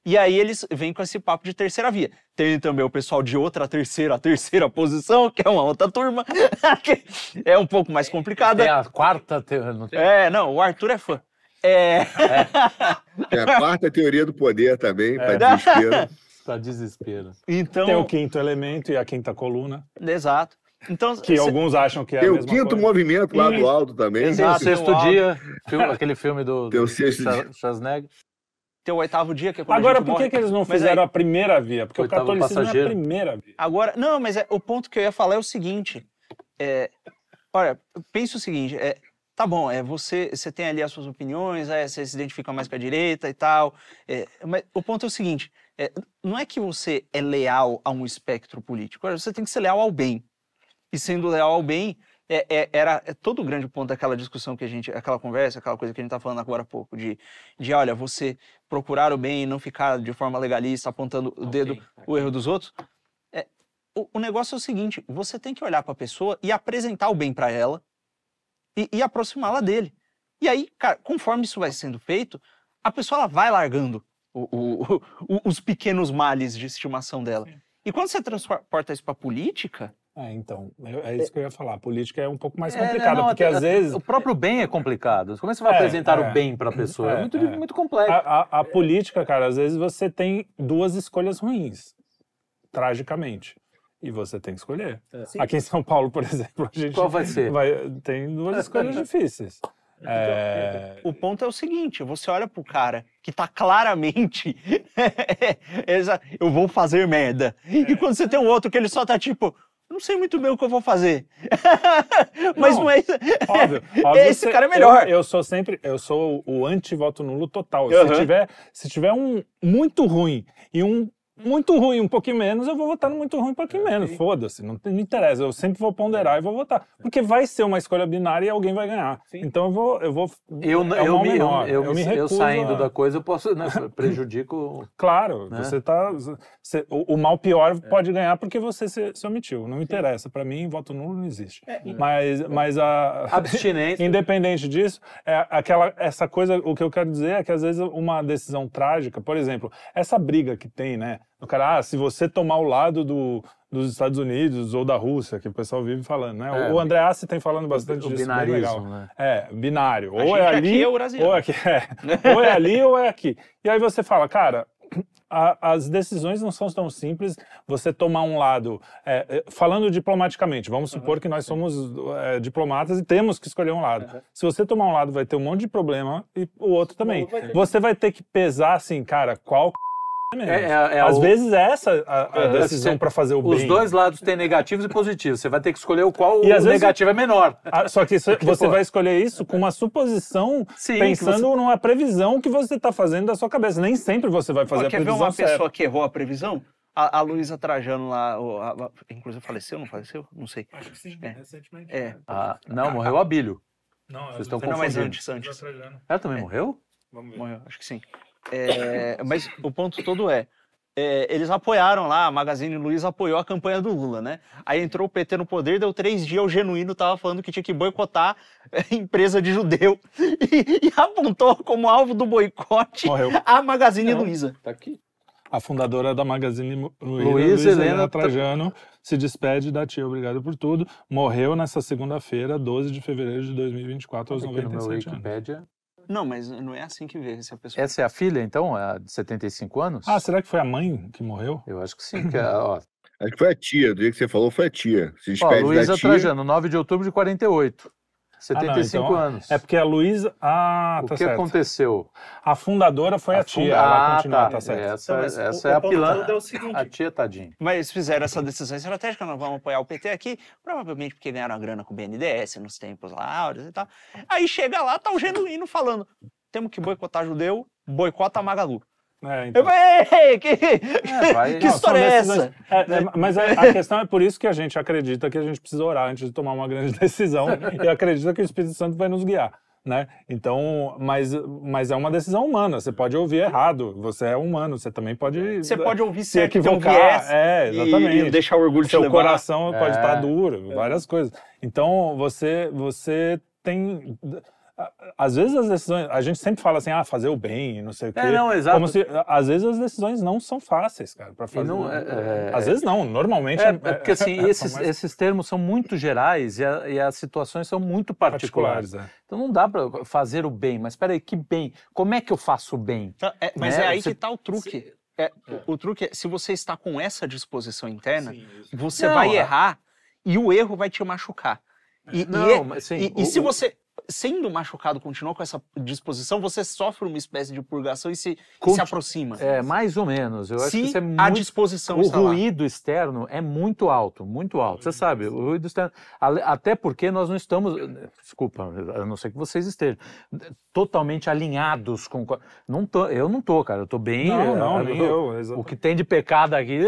E aí eles vêm com esse papo de terceira via. Tem também o pessoal de outra terceira, terceira posição, que é uma outra turma, que é um pouco mais complicada. Tem a quarta. Te... Não tem? É, não, o Arthur é fã. É, Tem a quarta teoria do poder também, É. para desespero. Pra desespero. então. Tem o quinto elemento e a quinta coluna, Exato. Então, que cê- alguns acham que é Tem a o quinto coisa. movimento lá do alto também. Tem o Exato. sexto Tem o dia, filme- aquele filme do, Tem o do sexto dia. Schwarzenegger. tem o oitavo dia, que é quando Agora, por que, que eles não fizeram aí- a primeira via? Porque Oitavo o catolicismo é a passageiro. primeira via. Agora, não, mas é, o ponto que eu ia falar é o seguinte. É, olha, pensa o seguinte, é, tá bom, é, você, você tem ali as suas opiniões, é, você se identifica mais com a direita e tal, é, mas o ponto é o seguinte, é, não é que você é leal a um espectro político, olha, você tem que ser leal ao bem. E sendo leal ao bem, é, é- era é todo o grande ponto daquela discussão que a gente, aquela conversa, aquela coisa que a gente tá falando agora há pouco, de, de olha, você procurar o bem e não ficar de forma legalista apontando o dedo, o erro dos outros. É, o, o negócio é o seguinte: você tem que olhar para a pessoa e apresentar o bem para ela e, e aproximá-la dele. E aí, cara, conforme isso vai sendo feito, a pessoa ela vai largando o- o- o- os pequenos males de estimação dela. E quando você transporta isso para política, É, então, é isso que eu ia falar. A política é um pouco mais É, complicada, não, porque até- às vezes O próprio bem é complicado. Como é que você vai É, apresentar é. o bem pra pessoa? É, É, muito, é. muito complexo. a, a- a política, cara, às vezes você tem duas escolhas ruins, tragicamente. E você tem que escolher. Aqui em São Paulo, por exemplo, a gente Qual vai ser? vai- tem duas escolhas difíceis. É, o ponto é o seguinte: você olha pro cara que tá claramente. eu vou fazer merda. E quando você tem um outro que ele só tá tipo. Não sei muito bem o que eu vou fazer. Mas não, Não, é isso. Óbvio, óbvio Esse você- cara é melhor. Eu, eu sou sempre, eu sou o anti-voto nulo total. Aham. Se tiver, se tiver um muito ruim e um muito ruim um pouquinho menos, eu vou votar no muito ruim um pouquinho menos. Foda-se, não, tem- não interessa. Eu sempre vou ponderar e vou votar. Porque vai ser uma escolha binária e alguém vai ganhar. Então eu vou. Eu, vou, Eu, é o eu, mal me, eu, menor. eu, me- eu saindo a- da coisa, eu posso. Né, prejudico. Claro, né? você tá. você- o, o mal pior pode ganhar porque você se, se omitiu. Não interessa. Pra mim, voto nulo não existe. Mas, mas a. Abstinência. Independente disso, é aquela, essa coisa, o que eu quero dizer é que às vezes uma decisão trágica, por exemplo, essa briga que tem, né? O cara, ah, se você tomar o lado do, dos Estados Unidos ou da Rússia, que o pessoal vive falando, né? É. O André Assi tem falando bastante o disso, bem legal. né? É, binário. A Ou é gente ali, aqui é ou é aqui. É. ou é ali ou é aqui. E aí você fala, cara, a- as decisões não são tão simples. Você tomar um lado, é, é, falando diplomaticamente, vamos supor que nós somos é, diplomatas e temos que escolher um lado. Se você tomar um lado, vai ter um monte de problema e o outro também. Você vai ter que pesar assim, cara, qual é. É- é- é Às o- vezes é essa a, a É, decisão para fazer o bem. Os dois lados têm negativos e positivos. Você vai ter que escolher o qual E o às vezes- negativo é menor. Ah, Só que isso- você pô- vai escolher isso com uma suposição, Sim, pensando você- numa previsão que você está fazendo da sua cabeça. Nem sempre você vai fazer Ó, a quer ver previsão uma certa. pessoa que errou a previsão? A, a Luísa Trajano lá, a- a- inclusive faleceu, não faleceu? Não sei. Acho que sim, É. recentemente. É. Ah, não, morreu o Abílio. Não, Vocês estão Não, mas confundindo. antes, antes. Ela também morreu? Vamos ver. Morreu, acho que sim. É, mas o ponto todo é, é, eles apoiaram lá, a Magazine Luiza apoiou a campanha do Lula, né? Aí entrou o PT no poder, deu três dias, o Genuíno tava falando que tinha que boicotar a empresa de judeu e, e apontou como alvo do boicote Morreu. a Magazine Luiza. Tá aqui. A fundadora da Magazine Lu- Luiza, Luiz Luiza Helena Helena Tra- Trajano, se despede da tia Obrigado por Tudo. Morreu nessa segunda-feira, 12 de fevereiro de 2024, aos Aqui no meu 97 anos. Não, mas não é assim que vê se a pessoa... Essa é a filha, então? A de 75 anos? Ah, será que foi a mãe que morreu? Eu acho que sim. Que, é, ó, Acho que foi a tia, do jeito que você falou, foi a tia. Se ó, despede Luísa da tia. Trajano, 9 de outubro de 48. 75 então anos. É porque a Luísa. Ah, o tá que certo. aconteceu? A fundadora foi a, A tia, funda- ela Ah, continua, tá. tá, certo. Essa, Então, essa o- é o a pilantra. é o seguinte. A tia tadinha. Mas fizeram essa decisão estratégica, nós vamos apoiar o PT aqui, provavelmente porque ganharam a grana com o BNDES nos tempos lá, áureos e tal. Aí chega lá, tá o Genuíno falando, temos que boicotar judeu, boicota a Magalu. É, então. Eu falei, "Ei, que, É, vai- que Não, história é essa? É, é, mas a, a questão é por isso que a gente acredita que a gente precisa orar antes de tomar uma grande decisão e acredita que o Espírito Santo vai nos guiar. Né? Então, mas, mas é uma decisão humana. Você pode ouvir errado. Você é humano. Você também pode Você pode ouvir se um equivocar. viés é, e- exatamente. e deixar o orgulho te Seu levar. coração pode É. estar duro, várias coisas. Então, você, você tem. Às vezes as decisões. A gente sempre fala assim, ah, fazer o bem, e não sei o quê. É, não, exato. Como se, às vezes as decisões não são fáceis, cara, para E fazer. não, é- é- Às vezes não, normalmente É, é porque assim, esses, mais esses termos são muito gerais e, a- e as situações são muito particulares. particulares. é. Então não dá para fazer o bem. Mas espera aí, que bem? Como é que eu faço o bem? Tá, é, mas Né? é aí Você- que tá o truque. É, o, o truque é, se você está com essa disposição interna, você Não, vai errar e o erro vai te machucar. E, e Não, é- mas assim, E, o- e se você, sendo machucado, continua com essa disposição, você sofre uma espécie de purgação e se, Conti- se aproxima. É, mais ou menos. Eu acho se que isso é a muito disposição O está lá. ruído externo é muito alto, muito alto. Você sabe, o ruído externo. Até porque nós não estamos. Desculpa, a não ser que vocês estejam totalmente alinhados com. Não tô, eu não tô, cara. Eu tô bem. Não, não, eh, nem o- eu. O que tem de pecado aqui.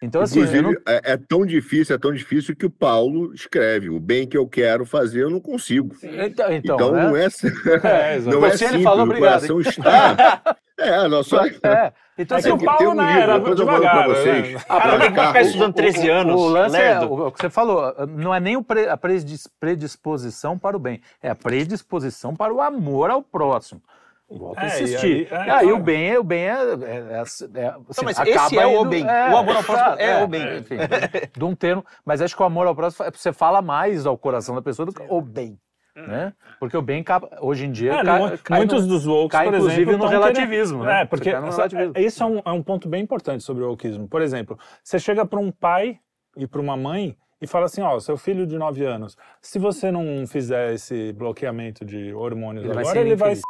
Então, assim, não- é, é tão difícil, é tão difícil que o Paulo escreve: o bem que eu quero fazer, eu não consigo. Então, então, Então, né? não é, É, não é simples, falou, o obrigado, coração está. É, nós só. É, então, É assim, o o Paulo, um né, livro, era mando devagar, pra vocês. né? Ah, ele carro, ficar estudando 13 anos. O lance é o, o que você falou, não é nem o pre- a predis- predisposição para o bem, é a predisposição para o amor ao próximo. Volto a É, e insistir. aí- é, E aí, o claro. bem é o bem é, é- é- é- assim, mas acaba esse é o indo- bem. O amor ao próximo é o bem. Enfim, de um termo, mas acho que o amor ao próximo é- você fala mais ao coração da pessoa do que o bem. Né? Porque o bem, hoje em dia, É, cai, cai muitos no- dos woke, cai, por inclusive, exemplo, no tão querendo- relativismo, né? É, porque relativismo. isso é um, é um ponto bem importante sobre o wokeismo. Por exemplo, você chega para um pai e para uma mãe e fala assim, ó, seu filho de 9 anos, se você não fizer esse bloqueamento de hormônios Ele vai agora, ser ele vai infeliz.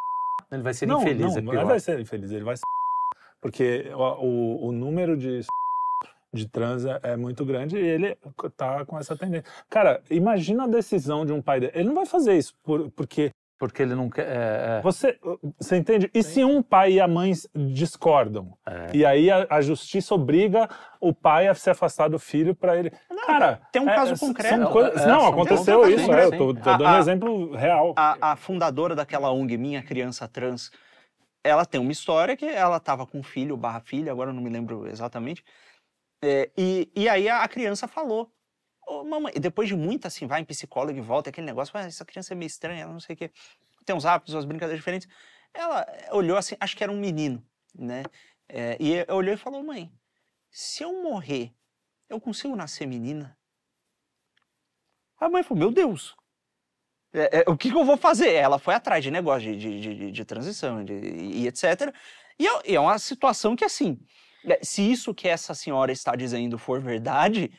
Ele vai ser não, infeliz, não, é não pior. vai ser infeliz, ele vai ser porque o, o, o número de de trans é, é muito grande e ele tá com essa tendência. Cara, imagina a decisão de um pai dele. Ele não vai fazer isso por, porque Porque ele não quer. é, é. você, você entende? E se um pai e a mãe discordam? É. E aí a, a justiça obriga o pai a se afastar do filho para ele. Cara, tem um é- caso é- concreto. são coisas- É, não, são aconteceu isso. é, eu sim. tô, tô A- dando a- um exemplo real. A, a fundadora daquela ONG, Minha Criança Trans, ela tem uma história que ela estava com um filho barra filha, agora eu não me lembro exatamente. É, e, e aí a, a criança falou. Ô, mamãe, depois de muito assim, vai em psicólogo e volta, aquele negócio, "Ah, essa criança é meio estranha, ela não sei o quê. Tem uns hábitos, umas brincadeiras diferentes. Ela olhou assim, acho que era um menino, né? É, e olhou e falou, mãe, se eu morrer, eu consigo nascer menina? A mãe falou, meu Deus, é, é, o que, que eu vou fazer? Ela foi atrás de negócio de, de, de, de transição de, e etc. E é, é uma situação que, assim, é, se isso que essa senhora está dizendo for verdade,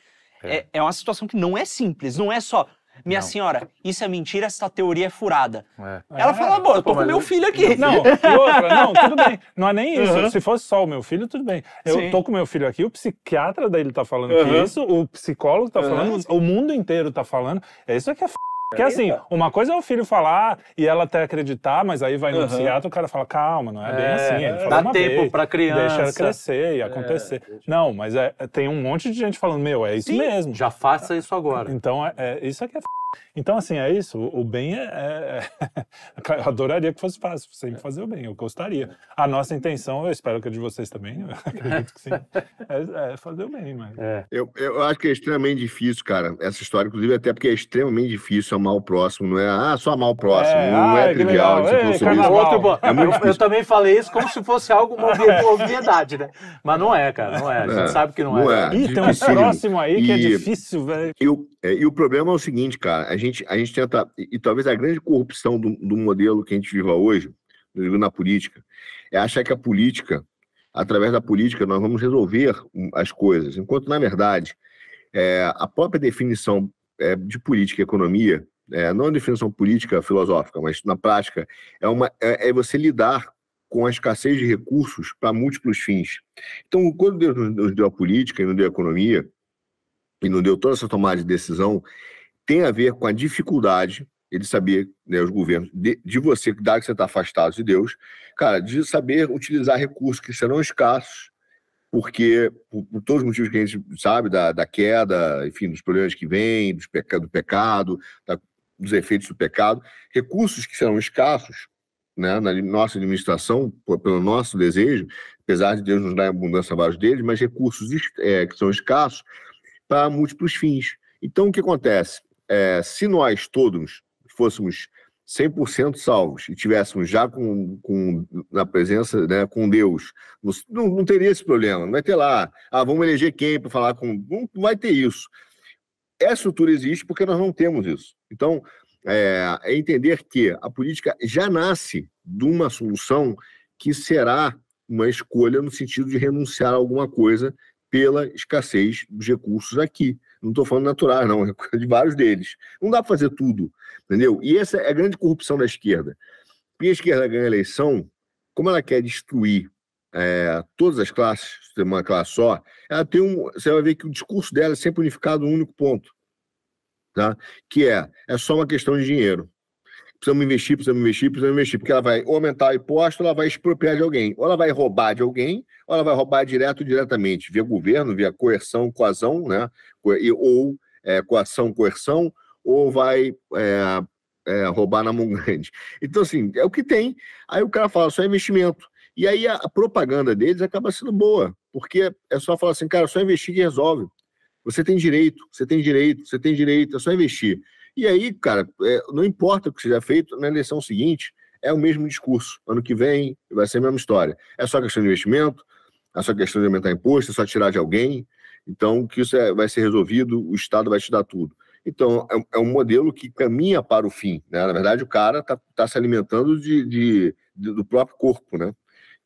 é. é, é uma situação que não é simples. Não é só, minha não. senhora, isso é mentira, essa teoria é furada. É. Ela é. fala, bom, eu tô Pô, com meu filho aqui. Não, e outra, não, tudo bem. Não é nem isso. Uhum. Se fosse só o meu filho, tudo bem. Eu Sim. tô com meu filho aqui, o psiquiatra dele tá falando uhum. que isso, o psicólogo tá uhum. falando, o mundo inteiro tá falando. É isso que é f... Porque assim, uma coisa é o filho falar e ela até acreditar, mas aí vai no uhum. psiquiatra o cara fala, calma, não é, bem assim. Ele dá tempo vez, pra criança. Deixa ela crescer e acontecer. É, não, mas é, tem um monte de gente falando, meu, é isso Sim, mesmo. Já faça isso agora. Então, é, é isso é que é f... Então, assim, é isso. O bem é. é... eu adoraria que fosse fácil, sempre fazer o bem, eu gostaria. A nossa intenção, eu espero que a de vocês também, eu acredito que sim, é, é fazer o bem. Mas... É. Eu, eu acho que é extremamente difícil, cara, essa história, inclusive, até porque é extremamente difícil amar o próximo, não é, ah, só amar o próximo, é, não é trivial. Ei, outro, é eu, eu, também falei isso como se fosse algo, uma obviedade, né? Mas não é, cara, não é. A gente é, sabe que não, não é. é. Ih, tem um próximo aí que é difícil, velho. E, e o problema é o seguinte, cara, a gente, a gente tenta, e, e talvez a grande corrupção do, do, modelo que a gente viva hoje, na política, é achar que a política, através da política, nós vamos resolver as coisas, enquanto, na verdade, é, a própria definição é, de política e economia, é, não a definição política filosófica, mas na prática, é, uma, é, é você lidar com a escassez de recursos para múltiplos fins. Então, quando Deus nos deu a política e nos deu a economia, e nos deu toda essa tomada de decisão, tem a ver com a dificuldade ele saber, né, os governos, de, de você, dado que você está afastado de Deus, cara, de saber utilizar recursos que serão escassos, porque, por, por todos os motivos que a gente sabe, da, da queda, enfim, dos problemas que vêm, dos peca, do pecado, da, dos efeitos do pecado, recursos que serão escassos, né, na nossa administração, pelo nosso desejo, apesar de Deus nos dar abundância vários deles, mas recursos é, que são escassos para múltiplos fins. Então, o que acontece? é, se nós todos fôssemos 100% salvos e tivéssemos já com, com na presença, né, com Deus, não, não teria esse problema. Não vai ter lá, ah, vamos eleger quem para falar com. Não vai ter isso. Essa estrutura existe porque nós não temos isso. Então, é, é entender que a política já nasce de uma solução que será uma escolha no sentido de renunciar a alguma coisa pela escassez dos recursos aqui. Não estou falando naturais, não, é de vários deles. Não dá para fazer tudo, entendeu? E essa é a grande corrupção da esquerda. Porque a esquerda ganha a eleição, como ela quer destruir é, todas as classes, uma classe só, ela tem um. Você vai ver que o discurso dela é sempre unificado num único ponto. Tá? Que é, é só uma questão de dinheiro precisamos investir, precisamos investir, precisamos investir, porque ela vai aumentar o imposto, ela vai expropriar de alguém. Ou ela vai roubar de alguém, ou ela vai roubar direto diretamente, via governo, via coerção, coazão, né? ou é, coação, coerção, ou vai é, é, roubar na mão grande. Então, assim, é o que tem. Aí o cara fala, só investimento. E aí a, propaganda deles acaba sendo boa, porque é só falar assim, cara, só investir que resolve. Você tem direito, você tem direito, você tem direito, é só investir. E aí, cara, é, não importa o que seja feito, na eleição seguinte é o mesmo discurso. Ano que vem vai ser a mesma história. É só questão de investimento, é só questão de aumentar imposto, é só tirar de alguém. Então, que isso é, vai ser resolvido, o Estado vai te dar tudo. Então, é, é, um modelo que caminha para o fim. Né? Na verdade, o cara está tá se alimentando de, de, de, do próprio corpo, né?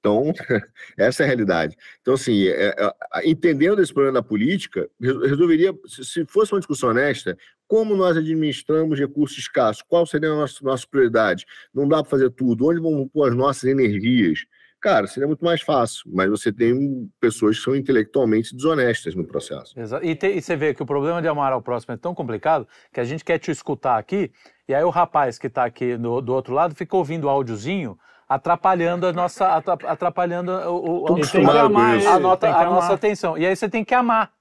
Então, essa é a realidade. Então, assim, é, é, entendendo esse problema da política, resolveria, se fosse uma discussão honesta, como nós administramos recursos escassos, qual seria a nossa, nossa prioridade? Não dá para fazer tudo, onde vamos pôr as nossas energias? Cara, seria muito mais fácil, mas você tem pessoas que são intelectualmente desonestas no processo. Exato. E, te, e você vê que o problema de amar ao próximo é tão complicado que a gente quer te escutar aqui, e aí o rapaz que está aqui no, do outro lado fica ouvindo o áudiozinho atrapalhando a nossa atrapalhando o, o, amar, a, nota, a nossa atenção. E aí você tem que amar.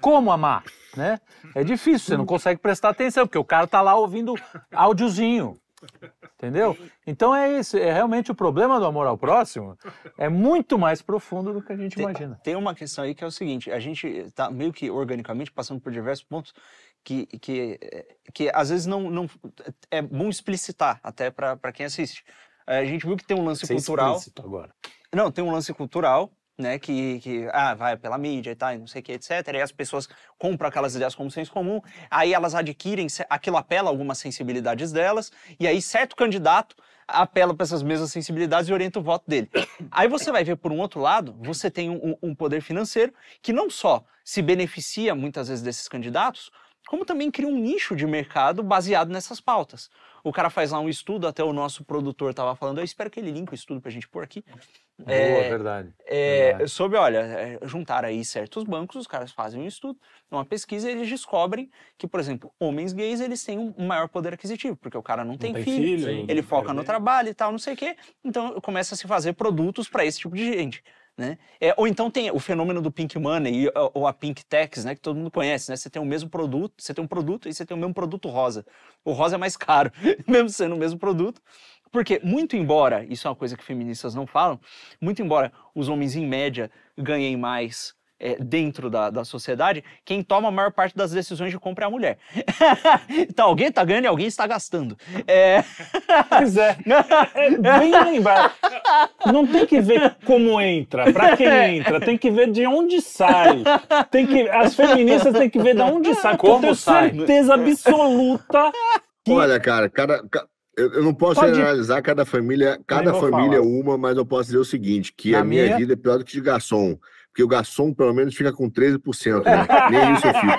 Como amar? Né? É difícil, você não consegue prestar atenção, porque o cara tá lá ouvindo áudiozinho. Entendeu? Então é isso, é realmente o problema do amor ao próximo é muito mais profundo do que a gente tem, imagina. Tem uma questão aí que é o seguinte, a gente está meio que organicamente passando por diversos pontos que, que, que às vezes não, não é bom explicitar até para quem assiste. A gente viu que tem um lance Ser cultural. agora. Não, tem um lance cultural, né? Que, que ah, vai pela mídia e tal, e não sei o que, etc. E as pessoas compram aquelas ideias como senso comum, aí elas adquirem, aquilo apela algumas sensibilidades delas, e aí certo candidato apela para essas mesmas sensibilidades e orienta o voto dele. Aí você vai ver, por um outro lado, você tem um, um poder financeiro que não só se beneficia muitas vezes desses candidatos, como também cria um nicho de mercado baseado nessas pautas. O cara faz lá um estudo, até o nosso produtor estava falando, eu espero que ele linke o estudo para a gente pôr aqui. Boa, é, verdade, é, verdade. Sobre, olha, é, juntar aí certos bancos, os caras fazem um estudo, uma pesquisa, e eles descobrem que, por exemplo, homens gays, eles têm um maior poder aquisitivo, porque o cara não, não tem, tem, filho, filho ele foca no trabalho e tal, não sei o quê. Então, começa a se fazer produtos para esse tipo de gente. Né? É, ou então tem o fenômeno do pink money ou a pink tax, né, que todo mundo conhece, né? Você tem o mesmo produto, você tem um produto e você tem o mesmo produto rosa. O rosa é mais caro, mesmo sendo o mesmo produto. Porque, muito embora, isso é uma coisa que feministas não falam, muito embora os homens em média ganhem mais é, dentro da, da sociedade, quem toma a maior parte das decisões de compra é a mulher. então, alguém está ganhando e alguém está gastando. É... Pois é. Bem lembrado. Não tem que ver como entra, para quem entra, tem que ver de onde sai. Tem que, as feministas têm que ver de onde sai. Como eu tenho sai? certeza absoluta que... Olha, cara, cada, eu, não posso Pode... generalizar cada família, cada família é uma, mas eu posso dizer o seguinte, que Na a minha, minha vida é pior do que de garçom. Porque o garçom, pelo menos, fica com 13%. Né? nem isso eu fico.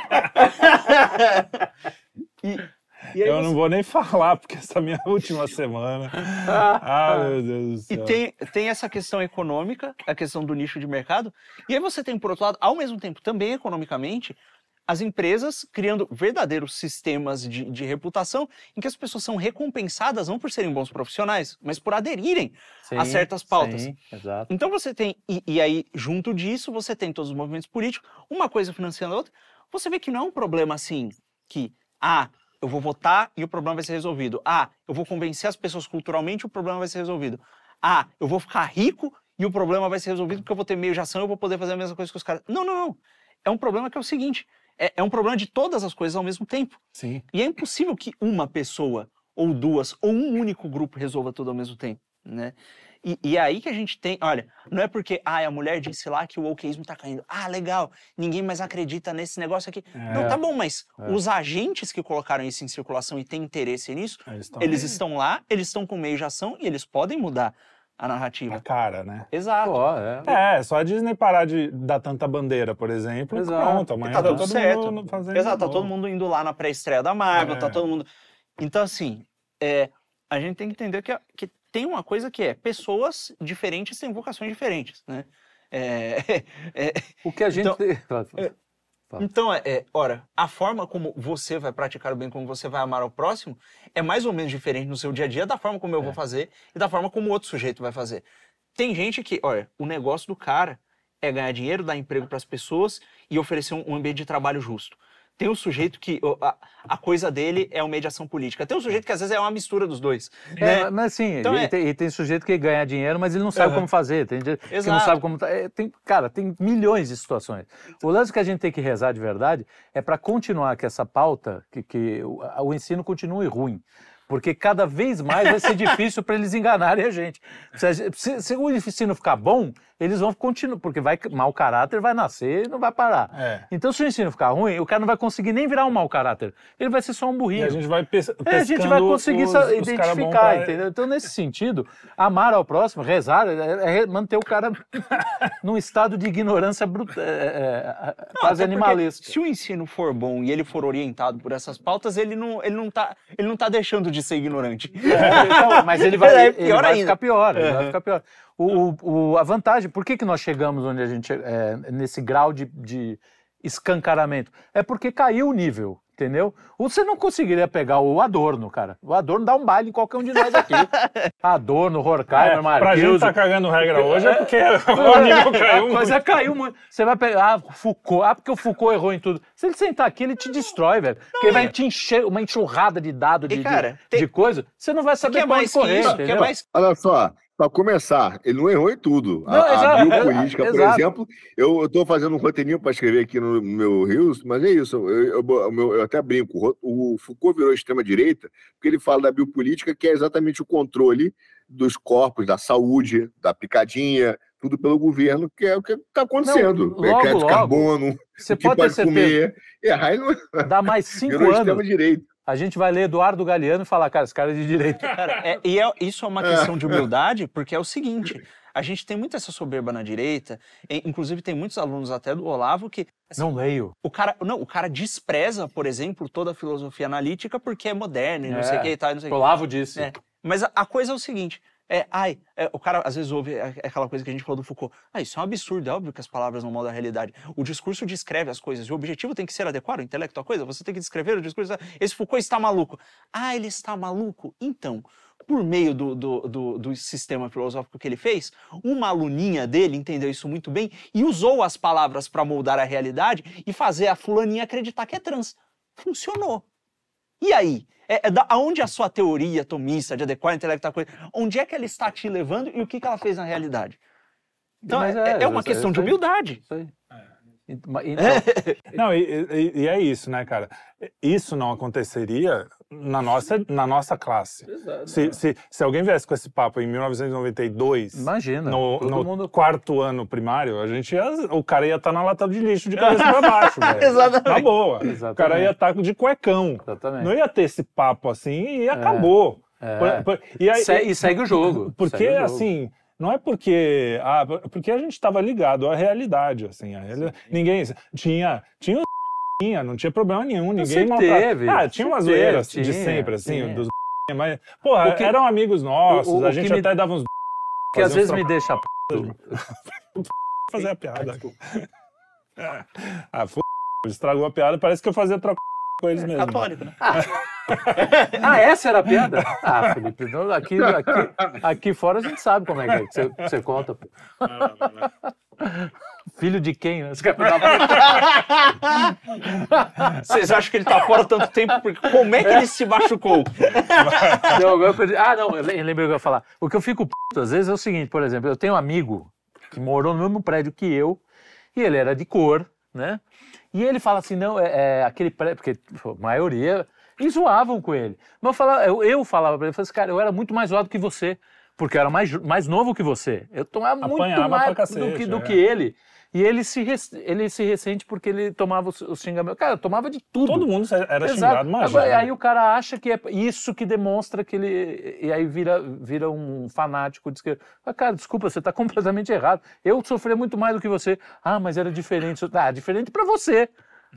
E, e eu você... não vou nem falar, porque essa é a minha última semana. ah, meu Deus do céu. E tem, tem essa questão econômica, a questão do nicho de mercado. E aí você tem, por outro lado, ao mesmo tempo, também economicamente, as empresas criando verdadeiros sistemas de, de, reputação em que as pessoas são recompensadas não por serem bons profissionais, mas por aderirem sim, a certas pautas. Sim, exato. Então você tem, e, e, aí, junto disso, você tem todos os movimentos políticos, uma coisa financiando a outra. Você vê que não é um problema assim, que, ah, eu vou votar e o problema vai ser resolvido. Ah, eu vou convencer as pessoas culturalmente e o problema vai ser resolvido. Ah, eu vou ficar rico e o problema vai ser resolvido porque eu vou ter meio de ação e eu vou poder fazer a mesma coisa que os caras. Não, não, não. É um problema que é o seguinte: é, é um problema de todas as coisas ao mesmo tempo. Sim. E é impossível que uma pessoa, ou duas, ou um único grupo resolva tudo ao mesmo tempo, né? E, e, é aí que a gente tem, olha, não é porque ah, a mulher disse lá que o wokeismo está caindo. Ah, legal, ninguém mais acredita nesse negócio aqui. É, não, tá bom, mas é. os agentes que colocaram isso em circulação e têm interesse nisso, eles, eles estão lá, eles estão com meio de ação e eles podem mudar a narrativa. A cara, né? Exato. Pô, é. é, só a Disney parar de dar tanta bandeira, por exemplo. Exato. Pronto, amanhã tá, tá todo certo. mundo fazendo. Exato, tá todo mundo indo lá na pré-estreia da Marvel, tá é. tá todo mundo. Então, assim, é, a gente tem que entender que, que tem uma coisa que é pessoas diferentes têm vocações diferentes, né? É, é, o que a gente. Então, Tá. Então, é, é, ora, a forma como você vai praticar o bem, como você vai amar ao próximo, é mais ou menos diferente no seu dia a dia da forma como eu é. vou fazer e da forma como o outro sujeito vai fazer. Tem gente que, olha, o negócio do cara é ganhar dinheiro, dar emprego para as pessoas e oferecer um, um ambiente de trabalho justo. Tem um sujeito que a, a, coisa dele é uma mediação política. Tem um sujeito que às vezes é uma mistura dos dois. É, né? mas sim, então, e, é... tem, e, tem, sujeito que ganha dinheiro, mas ele não sabe uhum. como fazer. Tem gente que não sabe como. É, tem, cara, tem milhões de situações. O lance que a gente tem que rezar de verdade é para continuar com essa pauta, que, que o, o ensino continue ruim porque cada vez mais vai ser difícil para eles enganarem a gente. Se, se, se, o ensino ficar bom, eles vão continuar, porque vai mau caráter vai nascer e não vai parar. É. Então, se o ensino ficar ruim, o cara não vai conseguir nem virar um mau caráter. Ele vai ser só um burrinho. E a gente vai é, A gente vai conseguir os, identificar, os entendeu? Então, nesse sentido, amar ao próximo, rezar, é, é manter o cara num estado de ignorância bruta, é, é, é quase animalesca. Se o ensino for bom e ele for orientado por essas pautas, ele não, ele não, tá, ele não tá deixando de ser ignorante. É, então, mas ele vai, é, ele vai ficar pior, ele vai ficar pior. O, o, a vantagem, por que, que nós chegamos onde a gente é, nesse grau de, de escancaramento? É porque caiu o nível entendeu? Você não conseguiria pegar o Adorno, cara. O Adorno dá um baile em qualquer um de nós aqui. Adorno, Horkheimer, é, Marquise. Pra gente tá cagando regra hoje é porque o nível caiu A coisa caiu muito. Você vai pegar, ah, Foucault, ah, porque o Foucault errou em tudo. Se ele sentar aqui, ele te destrói, velho. Porque ele vai é. te encher uma enxurrada de dados, de, de, tem... de coisa. Você não vai saber que mais correr, que isso, que é mais... Olha só, para começar, ele não errou em tudo. Não, a, a biopolítica, por exato. exemplo, eu estou fazendo um roteirinho para escrever aqui no meu Rios, mas é isso, eu, eu, eu, até brinco. O Foucault virou extrema-direita porque ele fala da biopolítica, que é exatamente o controle dos corpos, da saúde, da picadinha, tudo pelo governo, que é o que está acontecendo. Não, logo, crédito logo, carbono, você pode, pode comer. É, não... Dá mais cinco anos. Extrema-direita a gente vai ler Eduardo Galeano e falar, cara, esse cara é de direito. Cara, é- e é- isso é uma questão de humildade, porque é o seguinte: a gente tem muita essa soberba na direita, e, inclusive tem muitos alunos até do Olavo que Não leio. o cara, não, o cara despreza, por exemplo, toda a filosofia analítica porque é moderna e não É. sei o que e tal, não sei o O que. Olavo disse. É. Mas a, a coisa é o seguinte. É, ai, é, o cara às vezes ouve aquela coisa que a gente falou do Foucault. Ah, isso é um absurdo, é óbvio que as palavras não moldam a realidade. O discurso descreve as coisas e o objetivo tem que ser adequar o intelecto à coisa. Você tem que descrever o discurso. Esse Foucault está maluco. Ah, ele está maluco? Então, por meio do, do, do, do sistema filosófico que ele fez, uma aluninha dele entendeu isso muito bem e usou as palavras para moldar a realidade e fazer a fulaninha acreditar que é trans. Funcionou. E aí? É, é da, aonde a sua teoria tomista de adequar o intelecto à coisa, onde é que ela está te levando e o que, que ela fez na realidade? Então, Mas é, é, é uma questão de humildade. Isso aí. Ent- ma- Então, Não, e, e- e é isso, né, cara? Isso não aconteceria na nossa, na nossa classe. Se, se, se alguém viesse com esse papo em 1992, imagina. no, todo no mundo. quarto ano primário, a gente ia, o cara ia estar na lata de lixo de cabeça pra baixo, velho. Exatamente. Na boa. O Exatamente. cara ia estar de cuecão. Exatamente. Não ia ter esse papo assim e acabou. É. Por- por- e aí- Se- e segue o jogo. porque, o jogo. assim, não é porque. Ah, porque a gente estava ligado à realidade, assim. a Ninguém. Tinha. Tinha os tinha, não tinha problema nenhum. Ninguém sempre maltra- teve, Ah, tinha umas zoeiras de sempre, assim, tinha. dos mas, porra, O que- eram amigos nossos, o- o a gente me- até dava uns que às vezes me deixa. p***. fazer a piada. ah, f... estragou a piada, parece que eu fazia troca com eles mesmo. Católico, né? Ah, essa era a piada? Ah, Felipe, não, aqui, aqui, aqui fora a gente sabe como é que, é que você, você conta. pô. Filho de quem? né? Vocês acham que ele tá fora tanto tempo? Porque como é que ele se machucou? Não, agora eu perdi. Ah, não, eu le- lembrei o que eu ia falar. O que eu fico puto, às vezes é o seguinte, por exemplo, eu tenho um amigo que morou no mesmo prédio que eu, e ele era de cor, né? E ele fala assim, não, é, é aquele prédio, porque pô, a maioria, e zoavam com ele. Mas eu falava, eu, eu falava pra ele, eu falava assim, cara, eu era muito mais zoado que você, porque eu era mais, mais novo que você. Eu tomava muito Apanhava mais pra do, que, do é. que ele. E ele se, ele se ressente porque ele tomava os, os xingamentos. Cara, tomava de tudo. Todo mundo era Exato. xingado, imagina. Agora, aí o cara acha que é isso que demonstra que ele. E aí vira, vira um fanático de esquerda. Ah, cara, desculpa, você está completamente errado. Eu sofri muito mais do que você. Ah, mas era diferente. Ah, diferente para você.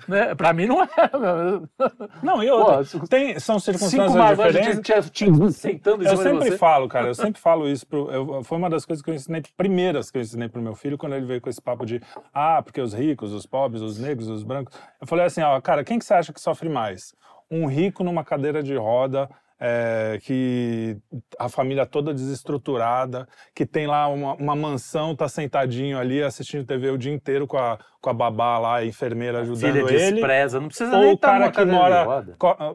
Né? Para mim não meu. Não, e outra, Pô, tem, são Cinco circunstâncias marmanjos diferentes. tinha, tinha sentando em Eu sempre falo, cara, eu sempre falo isso. Pro, eu- foi uma das coisas que eu ensinei, primeiras que eu ensinei pro meu filho, quando ele veio com esse papo de, ah, porque os ricos, os pobres, os negros, os brancos. Eu falei assim, ó, cara, quem que você acha que sofre mais? Um rico numa cadeira de roda, é, que a família toda desestruturada, que tem lá uma, uma mansão, tá sentadinho ali assistindo TV o dia inteiro com a, com a babá lá, a enfermeira ajudando Filha ele. despreza, não precisa Ou nem o estar cara que mora,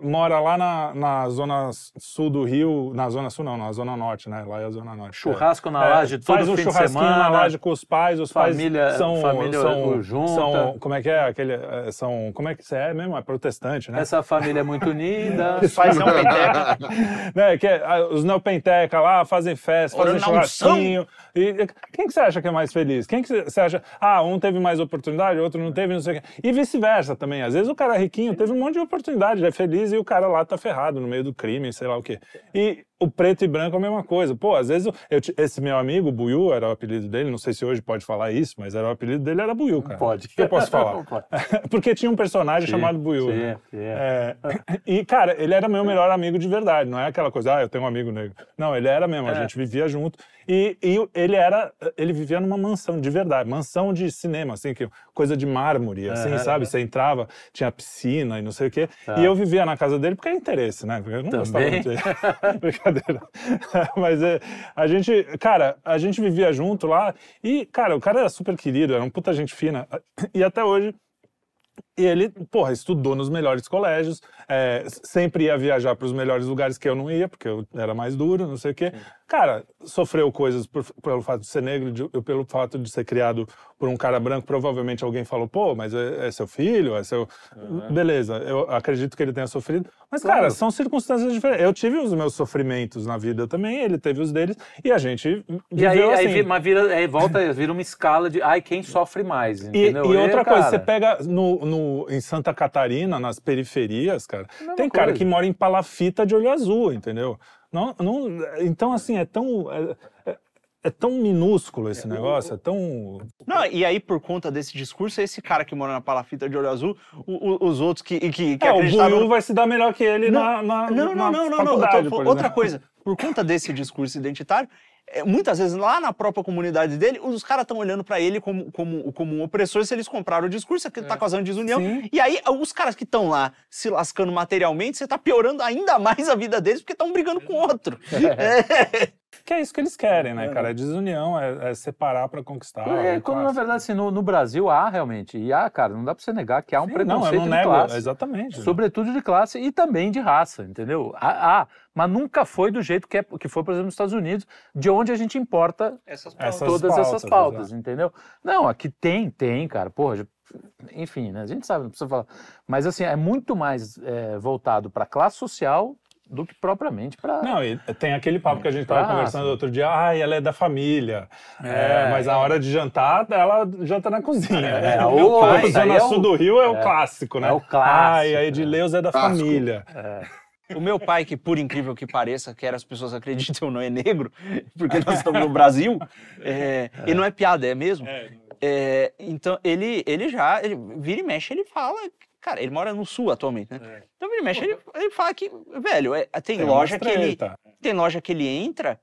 mora lá na, na zona sul do Rio, na zona sul não, na zona norte, né? Lá é a zona norte. Churrasco na É, laje todo faz um fim de churrasquinho na semana. laje com os pais, os Família- pais são, família são, junta. são, como é que é, aquele, é, são, como é que você é mesmo? É protestante, né? Essa família é muito unida. Os pais penteca. né, que é, os neopenteca lá fazem festa, fazem churrasquinho. E, e quem que você acha que é mais feliz? Quem que você acha, ah, um teve mais oportunidade, outro não teve, não sei o quê. E vice-versa também. Às vezes o cara riquinho teve um monte de oportunidade, é feliz e o cara lá tá ferrado no meio do crime, sei lá o quê. E o preto e branco é a mesma coisa. Pô, às vezes eu, eu esse meu amigo, Buiu, era o apelido dele, não sei se hoje pode falar isso, mas era o apelido dele era Buiu, cara. Pode. O que eu posso falar? Porque tinha um personagem Sim, chamado Buiu. sim, né? sim. É, e, cara, ele era meu melhor amigo de verdade, não é aquela coisa, ah, eu tenho um amigo negro. Não, ele era mesmo, a É. gente vivia junto. E, e ele era, ele vivia numa mansão, de verdade, mansão de cinema, assim, que, coisa de mármore, assim, Aham. sabe? Você entrava, tinha piscina e não sei o quê. Tá. E eu vivia na casa dele porque é interesse, né? Porque eu não gostava Também. muito dele. Brincadeira. Mas é, a gente, cara, a gente vivia junto lá e, cara, o cara era super querido, era um puta gente fina. E até hoje ele, porra, estudou nos melhores colégios, é, sempre ia viajar para os melhores lugares que eu não ia, porque eu era mais duro, não sei o quê. Cara, sofreu coisas por- pelo fato de ser negro, de- pelo fato de ser criado por um cara branco. Provavelmente alguém falou, pô, mas é, é seu filho, é seu. Beleza, eu acredito que ele tenha sofrido. Mas, cara, Claro. são circunstâncias diferentes. Eu tive os meus sofrimentos na vida também, ele teve os deles, e a gente E aí, aí assim. vi- mas vira, aí volta, vira uma escala de ai, quem sofre mais, E, entendeu? e outra cara, coisa, você pega no no, em Santa Catarina, nas periferias, cara, Mesma tem cara coisa. que mora em palafita de olho azul, entendeu? Não, não, então, assim, é tão. É, é- é tão minúsculo esse negócio, é tão. Não, e aí, por conta desse discurso, esse cara que mora na palafita de olho azul, o- o- os outros que, que, que É, o. Buiu vai se dar melhor que ele Não, na, na, Não, na não, não, não, não. tô por outra coisa, por conta desse discurso identitário, é, muitas vezes lá na própria comunidade dele, os caras estão olhando pra ele como, como, como um opressor se eles compraram o discurso, que tá causando desunião. Sim. E aí, os caras que estão lá se lascando materialmente, você tá piorando ainda mais a vida deles porque estão brigando com outro. É. Que é isso que eles querem, né, cara? É desunião, é, é separar pra conquistar. É, é quando na verdade, assim, no, no Brasil há realmente, e há, cara, não dá pra você negar que há um Sim, preconceito não, eu não de nego, classe. exatamente. Sobretudo de classe e também de raça, entendeu? Há, há, mas nunca foi do jeito que, é, que foi, por exemplo, nos Estados Unidos, de onde a gente importa Essas Essas todas essas pautas, pautas, exato. entendeu? Não, aqui tem, tem, cara, porra, já- enfim, né? A gente sabe, não precisa falar. Mas assim, é muito mais é, voltado para classe social do que propriamente para. Não, e tem aquele papo que a gente tava Praça. conversando outro dia, ah, ela é da família. É, É, mas a hora de jantar, ela janta na cozinha. É, né? o- Meu pai, Zona é o- Sul do Rio é o é, clássico, né? é o clássico, Ah, e a Edileuza é da Clássico. família. O meu pai, que por incrível que pareça, quer as pessoas acreditem ou não, é negro, porque nós estamos no Brasil, é, e não é piada, é mesmo. É, então, ele, ele já, ele vira e mexe, ele fala. Cara, ele mora no sul atualmente, né? Então, vira e mexe, ele, ele fala que, velho, é, tem, Tem loja que ele. Tem loja que ele entra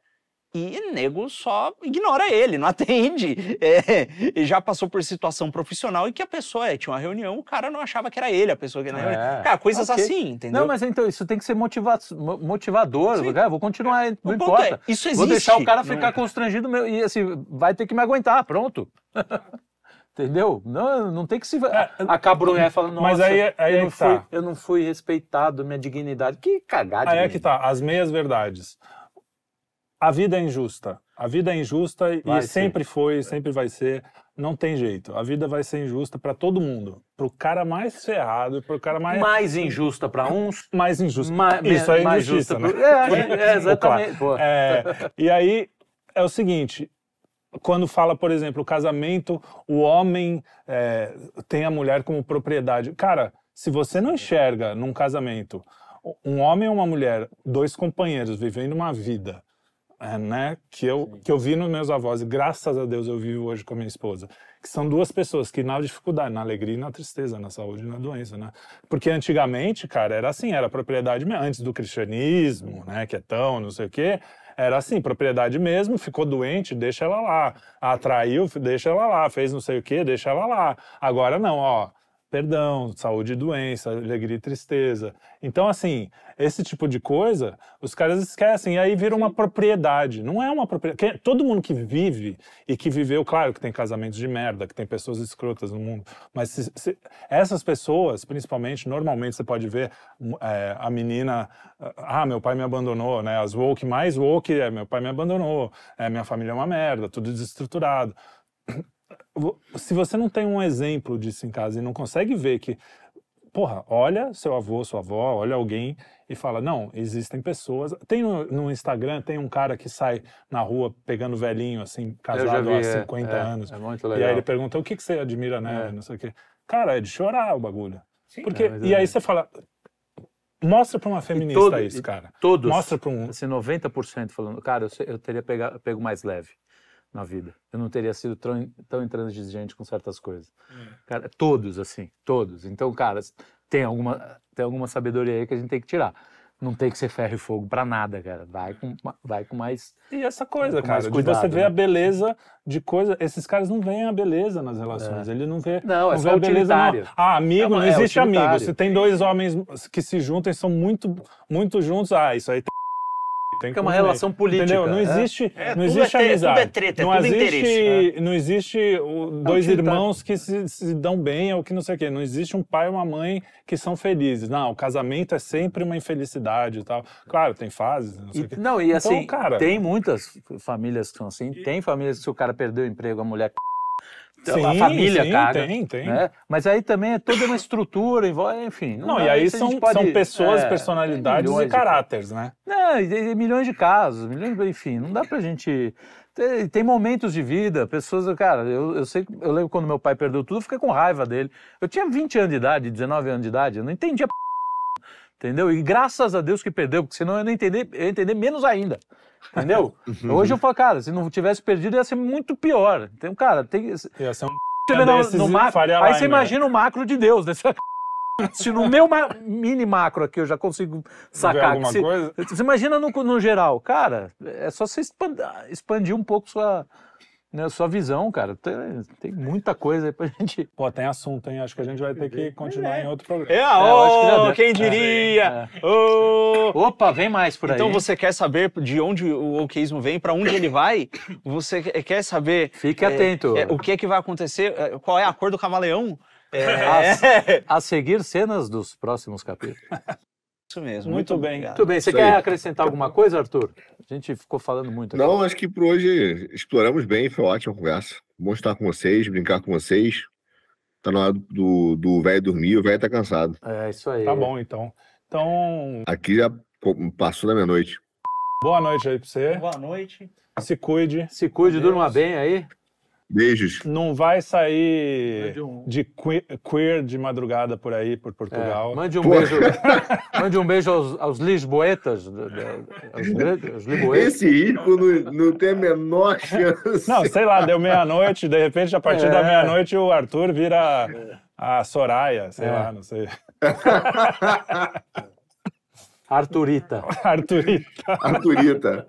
e nego só ignora ele, não atende. É, e já passou por situação profissional em que a pessoa é, tinha uma reunião, o cara não achava que era ele a pessoa que na É. reunião. Cara, coisas Ok. assim, entendeu? Não, mas então isso tem que ser motiva mo- motivador. Cara, vou continuar, não O importa. é, isso existe. Vou deixar o cara ficar é? constrangido meu, e assim, vai ter que me aguentar, pronto. Entendeu? Não, não tem que se acabrunhar falando, nossa, Mas aí- aí eu, é não tá. fui, eu não fui respeitado, minha dignidade. Que cagada. Aí é que tá, as meias verdades. A vida é injusta. A vida é injusta Vai e ser. sempre foi, sempre vai ser. Não tem jeito. A vida vai ser injusta pra todo mundo. Pro cara mais ferrado e pro cara mais, Mais injusta para uns, mais injusto. ma- Isso é mais injustiça, justa né? pro- É, é, exatamente. Pô. É, e aí é o seguinte: quando fala, por exemplo, o casamento, o homem é, tem a mulher como propriedade. Cara, se você não enxerga num casamento um homem ou uma mulher, dois companheiros vivendo uma vida. é, né, que, eu, que eu vi nos meus avós, e graças a Deus eu vivo hoje com a minha esposa, que são duas pessoas que na dificuldade, na alegria e na tristeza, na saúde e na doença, né? Porque antigamente, cara, era assim, era propriedade antes do cristianismo, né, que é tão, não sei o quê, era assim, propriedade mesmo, ficou doente, deixa ela lá. Atraiu, deixa ela lá. Fez não sei o quê, deixa ela lá. Agora não, ó. Perdão, saúde e doença, alegria e tristeza. Então, assim, esse tipo de coisa, os caras esquecem. E aí vira uma propriedade. Não é uma propriedade. Todo mundo que vive e que viveu, claro que tem casamentos de merda, que tem pessoas escrotas no mundo. Mas se- se- essas pessoas, principalmente, normalmente você pode ver é, a menina. Ah, meu pai me abandonou, né? As woke mais woke é meu pai me abandonou, é, minha família é uma merda, tudo desestruturado. Se você não tem um exemplo disso em casa e não consegue ver que, porra, olha seu avô, sua avó, olha alguém e fala, não, existem pessoas. Tem no, no Instagram, tem um cara que sai na rua pegando velhinho, assim, casado vi, há é, 50 é, anos. É muito E legal. aí ele pergunta, o que, que você admira nela, É. não sei o quê. Cara, é de chorar o bagulho. Porque, É, e é- aí você fala, mostra pra uma feminista todo- isso, e cara. Todos, Mostra pra um... assim, 90% falando, cara, eu, eu teria pega- pego mais leve na vida. Eu não teria sido tão, tão intransigente com certas coisas. Cara, todos, assim, todos. Então, cara, tem alguma, tem alguma sabedoria aí que a gente tem que tirar. Não tem que ser ferro e fogo pra nada, cara. Vai com, vai com mais. E essa coisa, cara, cuidado, você né? a beleza de coisa. Esses caras não veem a beleza nas relações. Ele não vê. Não, é vê só a beleza. Não. Ah, amigo, É uma- não é existe amigo. Se tem dois homens que se juntam e são muito, muito juntos, ah, isso aí tem. Tem Que é uma relação política. Entendeu? Não é. existe, É, não tudo existe é amizade. tudo é treta, é não tudo existe, interesse, Não existe dois irmãos que se, se dão bem ou que não sei o quê. Não existe um pai e uma mãe que são felizes. Não, o casamento é sempre uma infelicidade e tal. Claro, tem fases, não sei o quê. E, não, e assim, Então, cara- tem muitas famílias que são assim. Tem famílias que se o cara perdeu o emprego, a mulher a família sim, caga. Tem, tem. né? Mas aí também é toda uma estrutura, enfim. Não, dá- e aí são, pode- são pessoas, é, personalidades e de caráteres, né? Não, e tem milhões de casos, milhões, enfim, não dá pra gente. Tem, tem momentos de vida, pessoas, cara, eu, eu sei, eu lembro quando meu pai perdeu tudo, eu fiquei com raiva dele. Eu tinha 20 anos de idade, 19 anos de idade, eu não entendia p... entendeu? E graças a Deus que perdeu, porque senão eu não entender, eu ia entender menos ainda. Entendeu? Hoje eu falo, cara, se não tivesse perdido ia ser muito pior. Então, cara, tem, Ia ser um você vê no, no macro, aí você Limer. imagina o macro de Deus, né? Você- Se no meu ma- mini macro aqui eu já consigo sacar. alguma se- coisa? Você imagina no, no geral, cara, é só você expandir, expandir um pouco sua, né, sua visão, cara. Tem, tem muita coisa aí pra gente. Pô, tem assunto, hein? Acho que a gente vai ter que continuar em outro programa. É, deu. quem diria? Ô. Opa, vem mais por aí. Então você quer saber de onde o wokeismo vem, para onde ele vai? Você que- quer saber Fique é, atento. é, o que é que vai acontecer? é, Qual é a cor do camaleão? É, A seguir cenas dos próximos capítulos. isso mesmo. Muito bem. obrigado. Muito bem, você Isso quer aí. acrescentar alguma coisa, Arthur? A gente ficou falando muito aqui. Não, acho que por hoje exploramos bem, foi ótima conversa. Bom estar com vocês, brincar com vocês. Tá na hora do do velho dormir, o velho tá cansado. É isso aí. Tá bom, então. Então, Aqui já passou da meia-noite. boa noite aí pra você. Boa noite. Se cuide. Se cuide, durma bem aí. Beijos. Não vai sair um- de que- queer de madrugada por aí, por Portugal. É, mande um Pô. beijo. mande um beijo aos, aos lisboetas. da- da- Aos, aos lisboetas. Esse risco não, não tem a menor chance. Não, sei lá, deu meia-noite, de repente, a partir da É. meia-noite, o Arthur vira a Soraya, sei É. lá, não sei. Arturita. Arthurita. Arthurita.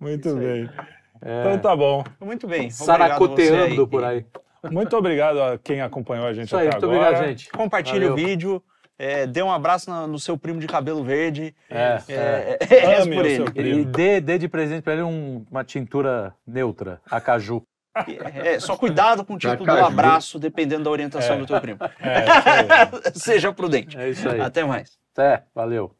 Muito bem. É, Então tá bom. Muito bem. Saracoteando por aí. Muito obrigado a quem acompanhou a gente Isso aí, até muito agora. obrigado, gente. Compartilhe o vídeo. é, dê um abraço na- no seu primo de cabelo verde. É, é. É, é, Ame por o ele. seu E dê, dê de presente pra ele um- uma tintura neutra, a caju. É, só cuidado com o tipo do abraço, dependendo da orientação do teu primo. É, aí. Seja prudente. É isso aí. Até mais. Até, valeu.